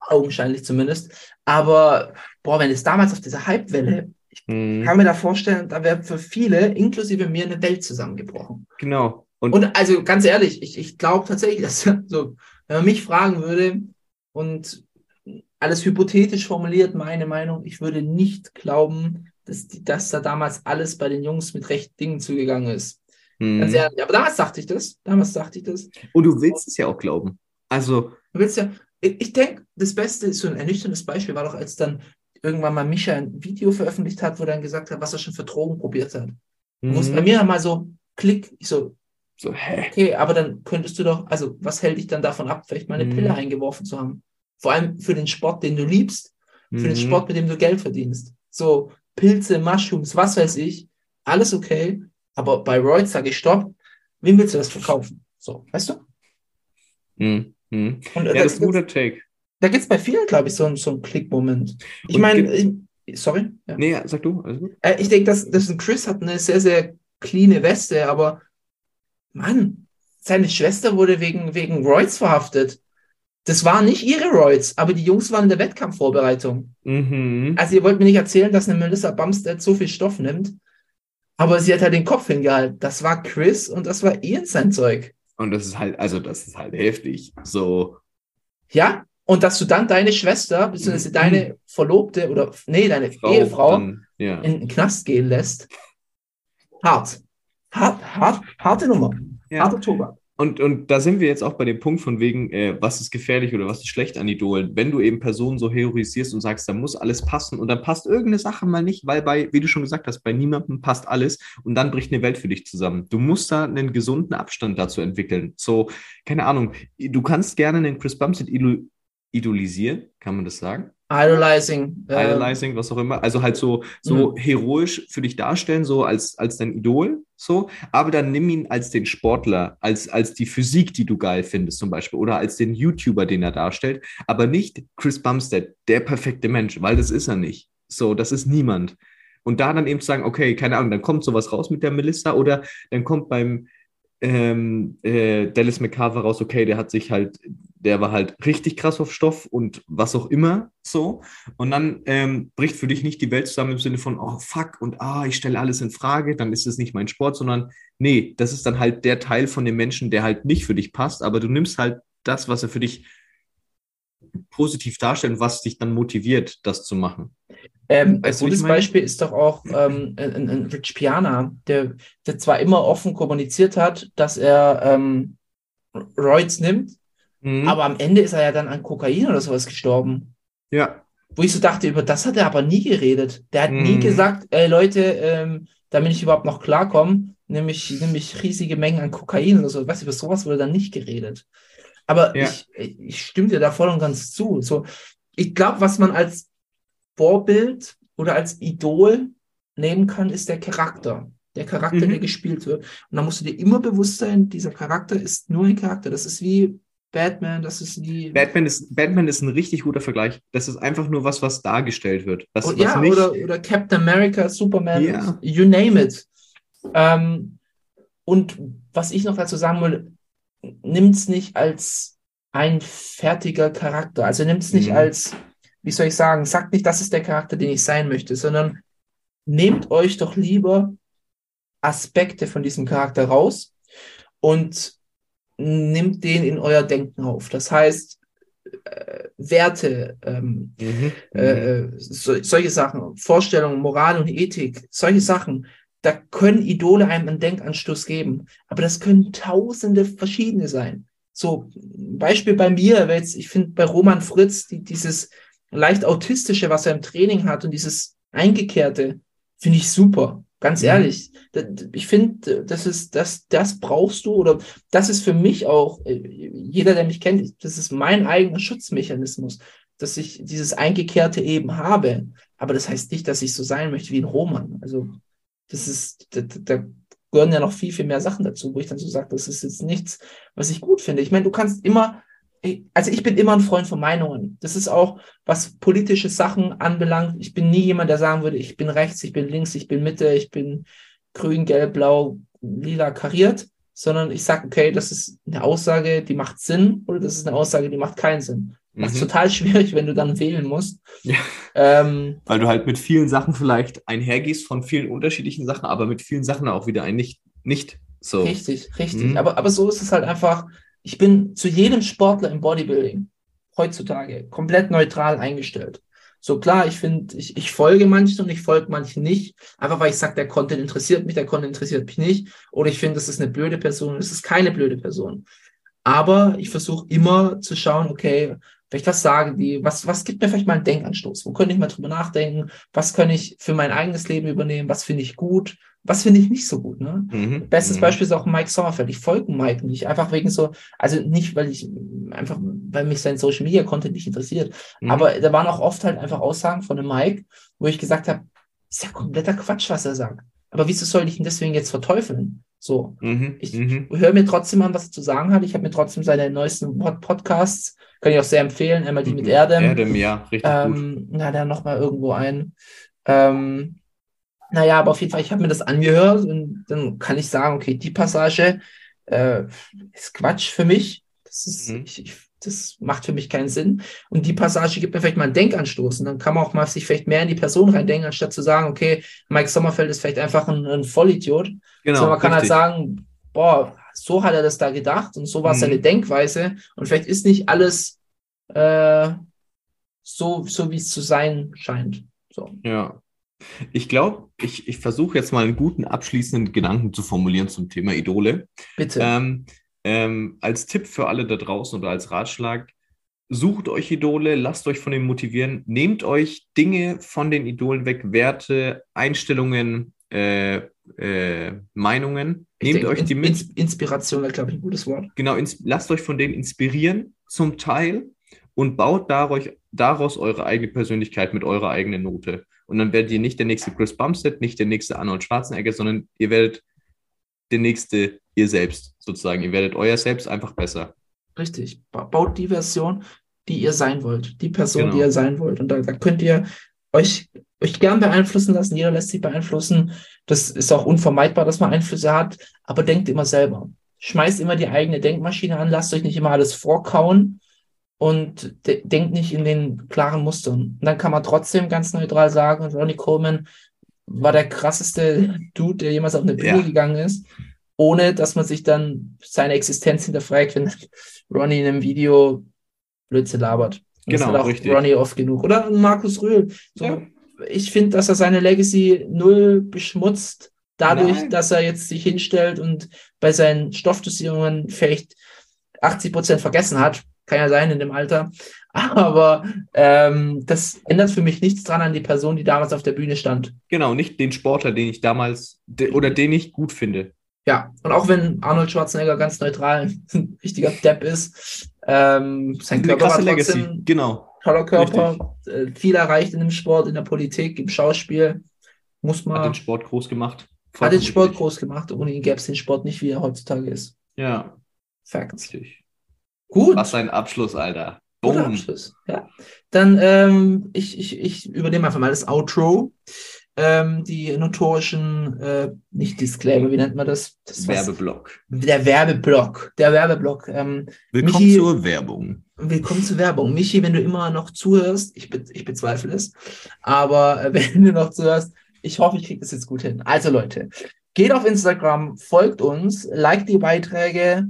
augenscheinlich zumindest. Aber, boah, wenn es damals auf dieser Hypewelle, ich Mhm. kann mir da vorstellen, da wäre für viele, inklusive mir, eine Welt zusammengebrochen. Genau. Und, Und also ganz ehrlich, ich, ich glaube tatsächlich, dass so, wenn man mich fragen würde und alles hypothetisch formuliert, meine Meinung, ich würde nicht glauben, dass, die, dass da damals alles bei den Jungs mit rechten Dingen zugegangen ist. Ganz Mhm. ehrlich, aber damals dachte ich das. Damals dachte ich das. und du willst es ja auch glauben. Also, Du willst ja, ich, ich denke, das Beste ist so ein ernüchterndes Beispiel, war doch, als dann irgendwann mal Mischa ein Video veröffentlicht hat, wo er dann gesagt hat, was er schon für Drogen probiert hat. Wo es Mhm. bei mir mal so klick, ich so, So, hä? okay, aber dann könntest du doch, also was hält dich dann davon ab, vielleicht mal eine Mhm. Pille eingeworfen zu haben? Vor allem für den Sport, den du liebst, für den Mhm. Sport, mit dem du Geld verdienst. So Pilze, Mushrooms, was weiß ich, alles okay. Aber bei Royd sage ich Stopp. Wem willst du das verkaufen? So, weißt du? Mhm. Mhm. Und Ja, da, das ist ein guter Take. da gibt es bei vielen, glaube ich, so, einen- so einen Klick-Moment. Ich meine, sorry. Ja. Nee, ja, sag du. Äh, ich denke, dass, dass ein Chris hat eine sehr, sehr cleane Weste, aber Mann, seine Schwester wurde wegen, wegen Roids verhaftet. Das waren nicht ihre Roids, aber die Jungs waren in der Wettkampfvorbereitung. Mhm. Also ihr wollt mir nicht erzählen, dass eine Melissa Bumstead so viel Stoff nimmt, aber sie hat halt den Kopf hingehalten. Das war Chris und das war Ian sein Zeug. Und das ist halt, also das ist halt heftig. So, Ja? Und dass du dann deine Schwester, beziehungsweise Mhm. deine Verlobte oder, nee, deine Frau, Ehefrau dann, ja. in den Knast gehen lässt. Hart. Hart, hart, harte Nummer. Ja. Harter Tobak. Und, und da sind wir jetzt auch bei dem Punkt von wegen, äh, was ist gefährlich oder was ist schlecht an Idolen. Wenn du eben Personen so heroisierst und sagst, da muss alles passen und dann passt irgendeine Sache mal nicht, weil bei, wie du schon gesagt hast, bei niemandem passt alles und dann bricht eine Welt für dich zusammen. Du musst da einen gesunden Abstand dazu entwickeln. So, keine Ahnung, du kannst gerne einen Chris Bumstead idolisieren, kann man das sagen? Idolizing. äh, Idolizing, was auch immer. Also halt so, so heroisch für dich darstellen, so als, als dein Idol, so. Aber dann nimm ihn als den Sportler, als, als die Physik, die du geil findest, zum Beispiel, oder als den YouTuber, den er darstellt. Aber nicht Chris Bumstead, der perfekte Mensch, weil das ist er nicht. So, das ist niemand. Und da dann eben zu sagen, okay, keine Ahnung, dann kommt sowas raus mit der Melissa oder dann kommt beim ähm, äh, Dallas McCarver raus, okay, der hat sich halt, der war halt richtig krass auf Stoff und was auch immer so. Und dann ähm, bricht für dich nicht die Welt zusammen im Sinne von, oh fuck, und ah, ich stelle alles in Frage, dann ist es nicht mein Sport, sondern nee, das ist dann halt der Teil von dem Menschen, der halt nicht für dich passt, aber du nimmst halt das, was er für dich positiv darstellt und was dich dann motiviert, das zu machen. Ähm, ein gutes? Beispiel ist doch auch ähm, ein, ein Rich Piana, der, der zwar immer offen kommuniziert hat, dass er ähm, Roids nimmt, Mhm. aber am Ende ist er ja dann an Kokain oder sowas gestorben. ja, Wo ich so dachte, über das hat er aber nie geredet. Der hat nie Mhm. gesagt, ey Leute, ähm, damit ich überhaupt noch klarkomme, nehme ich, riesige Mengen an Kokain oder so. Weißt du, über sowas wurde dann nicht geredet. Aber Ja. ich, ich stimme dir da voll und ganz zu. So, ich glaube, was man als Vorbild oder als Idol nehmen kann, ist der Charakter. Der Charakter, Mhm. der gespielt wird. Und da musst du dir immer bewusst sein, dieser Charakter ist nur ein Charakter. Das ist wie Batman, das ist wie. Batman ist, Batman ist ein richtig guter Vergleich. Das ist einfach nur was, was dargestellt wird. Und was ja, nicht, oder, oder Captain America, Superman, Ja. you name it. Ähm, und was ich noch dazu sagen will, nimmt es nicht als ein fertiger Charakter. Also nimmt es nicht Mhm. als, wie soll ich sagen, sagt nicht, das ist der Charakter, den ich sein möchte, sondern nehmt euch doch lieber Aspekte von diesem Charakter raus und nimmt den in euer Denken auf. Das heißt, äh, Werte, ähm, Mhm. äh, so, solche Sachen, Vorstellungen, Moral und Ethik, solche Sachen, da können Idole einem einen Denkanstoß geben. Aber das können tausende verschiedene sein. So, Beispiel bei mir, jetzt, ich finde bei Roman Fritz, die, dieses leicht autistische, was er im Training hat und dieses Eingekehrte, finde ich super. Ganz Mhm. ehrlich. Ich finde, das ist, das, das brauchst du oder das ist für mich auch, äh, jeder, der mich kennt, das ist mein eigener Schutzmechanismus, dass ich dieses Eingekehrte eben habe. Aber das heißt nicht, dass ich so sein möchte wie ein Roman. Also, das ist, da, da gehören ja noch viel, viel mehr Sachen dazu, wo ich dann so sage, das ist jetzt nichts, was ich gut finde. Ich meine, du kannst immer, also ich bin immer ein Freund von Meinungen. Das ist auch, was politische Sachen anbelangt. Ich bin nie jemand, der sagen würde, ich bin rechts, ich bin links, ich bin Mitte, ich bin grün, gelb, blau, lila kariert, sondern ich sage, okay, das ist eine Aussage, die macht Sinn oder das ist eine Aussage, die macht keinen Sinn. Macht Mhm. total schwierig, wenn du dann wählen musst. Ja. Ähm, Weil du halt mit vielen Sachen vielleicht einhergehst von vielen unterschiedlichen Sachen, aber mit vielen Sachen auch wieder ein nicht, nicht so. Richtig, richtig. Mhm. Aber, aber so ist es halt einfach. Ich bin zu jedem Sportler im Bodybuilding heutzutage komplett neutral eingestellt. So klar, ich finde, ich, ich folge manchen und ich folge manchen nicht. Einfach weil ich sage, der Content interessiert mich, der Content interessiert mich nicht. Oder ich finde, das ist eine blöde Person, das ist keine blöde Person. Aber ich versuche immer zu schauen, okay, vielleicht was sagen die, was, was gibt mir vielleicht mal einen Denkanstoß? Wo könnte ich mal drüber nachdenken? Was kann ich für mein eigenes Leben übernehmen? Was finde ich gut? Was finde ich nicht so gut? Ne? Mhm. Bestes Mhm. Beispiel ist auch Mike Sommerfeld. Ich folge Mike nicht, einfach wegen so, also nicht, weil ich einfach, weil mich sein Social Media Content nicht interessiert. Mhm. Aber da waren auch oft halt einfach Aussagen von dem Mike, wo ich gesagt habe, ist ja kompletter Quatsch, was er sagt. Aber wieso soll ich ihn deswegen jetzt verteufeln? So. Mhm. Ich Mhm. höre mir trotzdem an, was er zu sagen hat. Ich habe mir trotzdem seine neuesten Pod Podcasts, kann ich auch sehr empfehlen. Einmal die mit Erdem. Erdem, ja, richtig gut. Ähm, na, da noch mal irgendwo ein. Ähm, naja, aber auf jeden Fall, ich habe mir das angehört und dann kann ich sagen, okay, die Passage äh, ist Quatsch für mich. Das ist, Mhm. ich, ich, das macht für mich keinen Sinn. Und die Passage gibt mir vielleicht mal einen Denkanstoß. Und dann kann man auch mal sich vielleicht mehr in die Person reindenken, anstatt zu sagen, okay, Mike Sommerfeld ist vielleicht einfach ein, ein Vollidiot. Genau, sondern man kann richtig. halt sagen, boah, so hat er das da gedacht und so war Mhm. seine Denkweise. Und vielleicht ist nicht alles äh, so, so wie es zu sein scheint. So. Ja. Ich glaube, ich, ich versuche jetzt mal einen guten abschließenden Gedanken zu formulieren zum Thema Idole. Bitte. Ähm, ähm, als Tipp für alle da draußen oder als Ratschlag, sucht euch Idole, lasst euch von denen motivieren, nehmt euch Dinge von den Idolen weg, Werte, Einstellungen, äh, äh, Meinungen, Ich nehmt denke, euch die mit, Ins Inspiration wäre, glaube ich, ein gutes Wort. genau, lasst euch von denen inspirieren zum Teil und baut daraus, eure eigene Persönlichkeit mit eurer eigenen Note. Und dann werdet ihr nicht der nächste Chris Bumstead, nicht der nächste Arnold Schwarzenegger, sondern ihr werdet der nächste ihr selbst sozusagen. Ihr werdet euer Selbst einfach besser. Richtig. Ba- Baut die Version, die ihr sein wollt. Die Person, Genau. die ihr sein wollt. Und da, da könnt ihr euch, euch gern beeinflussen lassen. Jeder lässt sich beeinflussen. Das ist auch unvermeidbar, dass man Einflüsse hat. Aber denkt immer selber. Schmeißt immer die eigene Denkmaschine an. Lasst euch nicht immer alles vorkauen. Und de denkt nicht in den klaren Mustern. Und dann kann man trotzdem ganz neutral sagen, Ronnie Coleman war der krasseste Dude, der jemals auf eine Bühne Ja. gegangen ist, ohne dass man sich dann seine Existenz hinterfragt, wenn Ronnie in einem Video Blödsinn labert. Und das Genau, hat auch richtig. Ronnie oft genug. Oder Markus Rühl. So, Ja. Ich finde, dass er seine Legacy null beschmutzt, dadurch, Nein. dass er jetzt sich hinstellt und bei seinen Stoffdosierungen vielleicht 80 Prozent vergessen hat. Kann ja sein in dem Alter. Aber ähm, das ändert für mich nichts dran an die Person, die damals auf der Bühne stand. Genau, nicht den Sportler, den ich damals de oder den ich gut finde. Ja, und auch wenn Arnold Schwarzenegger ganz neutral ein richtiger Depp ist, ähm, sein Körper war krasse Legacy. trotzdem Genau. Toller Körper, äh, viel erreicht in dem Sport, in der Politik, im Schauspiel. Muss Hat man, den Sport groß gemacht. hat den Sport Richtig. groß gemacht. Ohne ihn gäbe es den Sport nicht, wie er heutzutage ist. Ja, Facts. richtig. Gut. Was ein Abschluss, Alter. Guter Boom. Abschluss. Ja. Dann, ähm, ich, ich, ich übernehme einfach mal das Outro. Ähm, die notorischen, äh, nicht Disclaimer, wie nennt man das? das Werbeblock. Der Werbeblock. Der Werbeblock. Ähm, Willkommen Michi- zur Werbung. willkommen zur Werbung. Michi, wenn du immer noch zuhörst, ich, be ich bezweifle es, aber äh, wenn du noch zuhörst, ich hoffe, ich kriege das jetzt gut hin. Also Leute, geht auf Instagram, folgt uns, liked die Beiträge,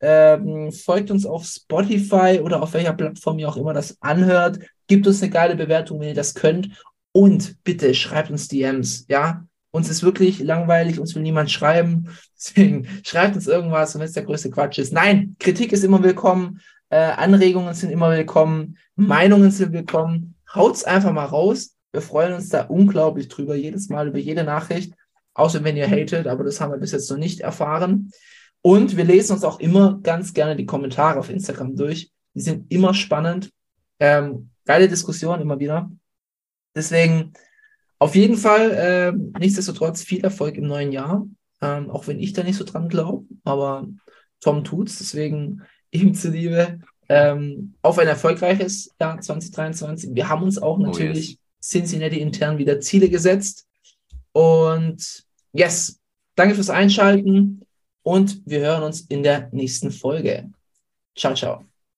ähm, folgt uns auf Spotify oder auf welcher Plattform ihr auch immer das anhört, gebt uns eine geile Bewertung, wenn ihr das könnt und bitte schreibt uns DMs, ja? Uns ist wirklich langweilig, uns will niemand schreiben, deswegen schreibt uns irgendwas, wenn es der größte Quatsch ist. Nein, Kritik ist immer willkommen, äh, Anregungen sind immer willkommen, Meinungen sind willkommen. Haut's einfach mal raus. Wir freuen uns da unglaublich drüber, jedes Mal über jede Nachricht, außer wenn ihr hatet, aber das haben wir bis jetzt noch nicht erfahren. Und wir lesen uns auch immer ganz gerne die Kommentare auf Instagram durch. Die sind immer spannend. Ähm, geile Diskussion immer wieder. Deswegen auf jeden Fall, ähm, nichtsdestotrotz viel Erfolg im neuen Jahr. Ähm, auch wenn ich da nicht so dran glaube, aber Tom tut's. Deswegen ihm zuliebe ähm, auf ein erfolgreiches Jahr 2023. Wir haben uns auch Oh, natürlich yes. Cincinnati intern wieder Ziele gesetzt. Und yes, danke fürs Einschalten und wir hören uns in der nächsten Folge. Ciao, ciao.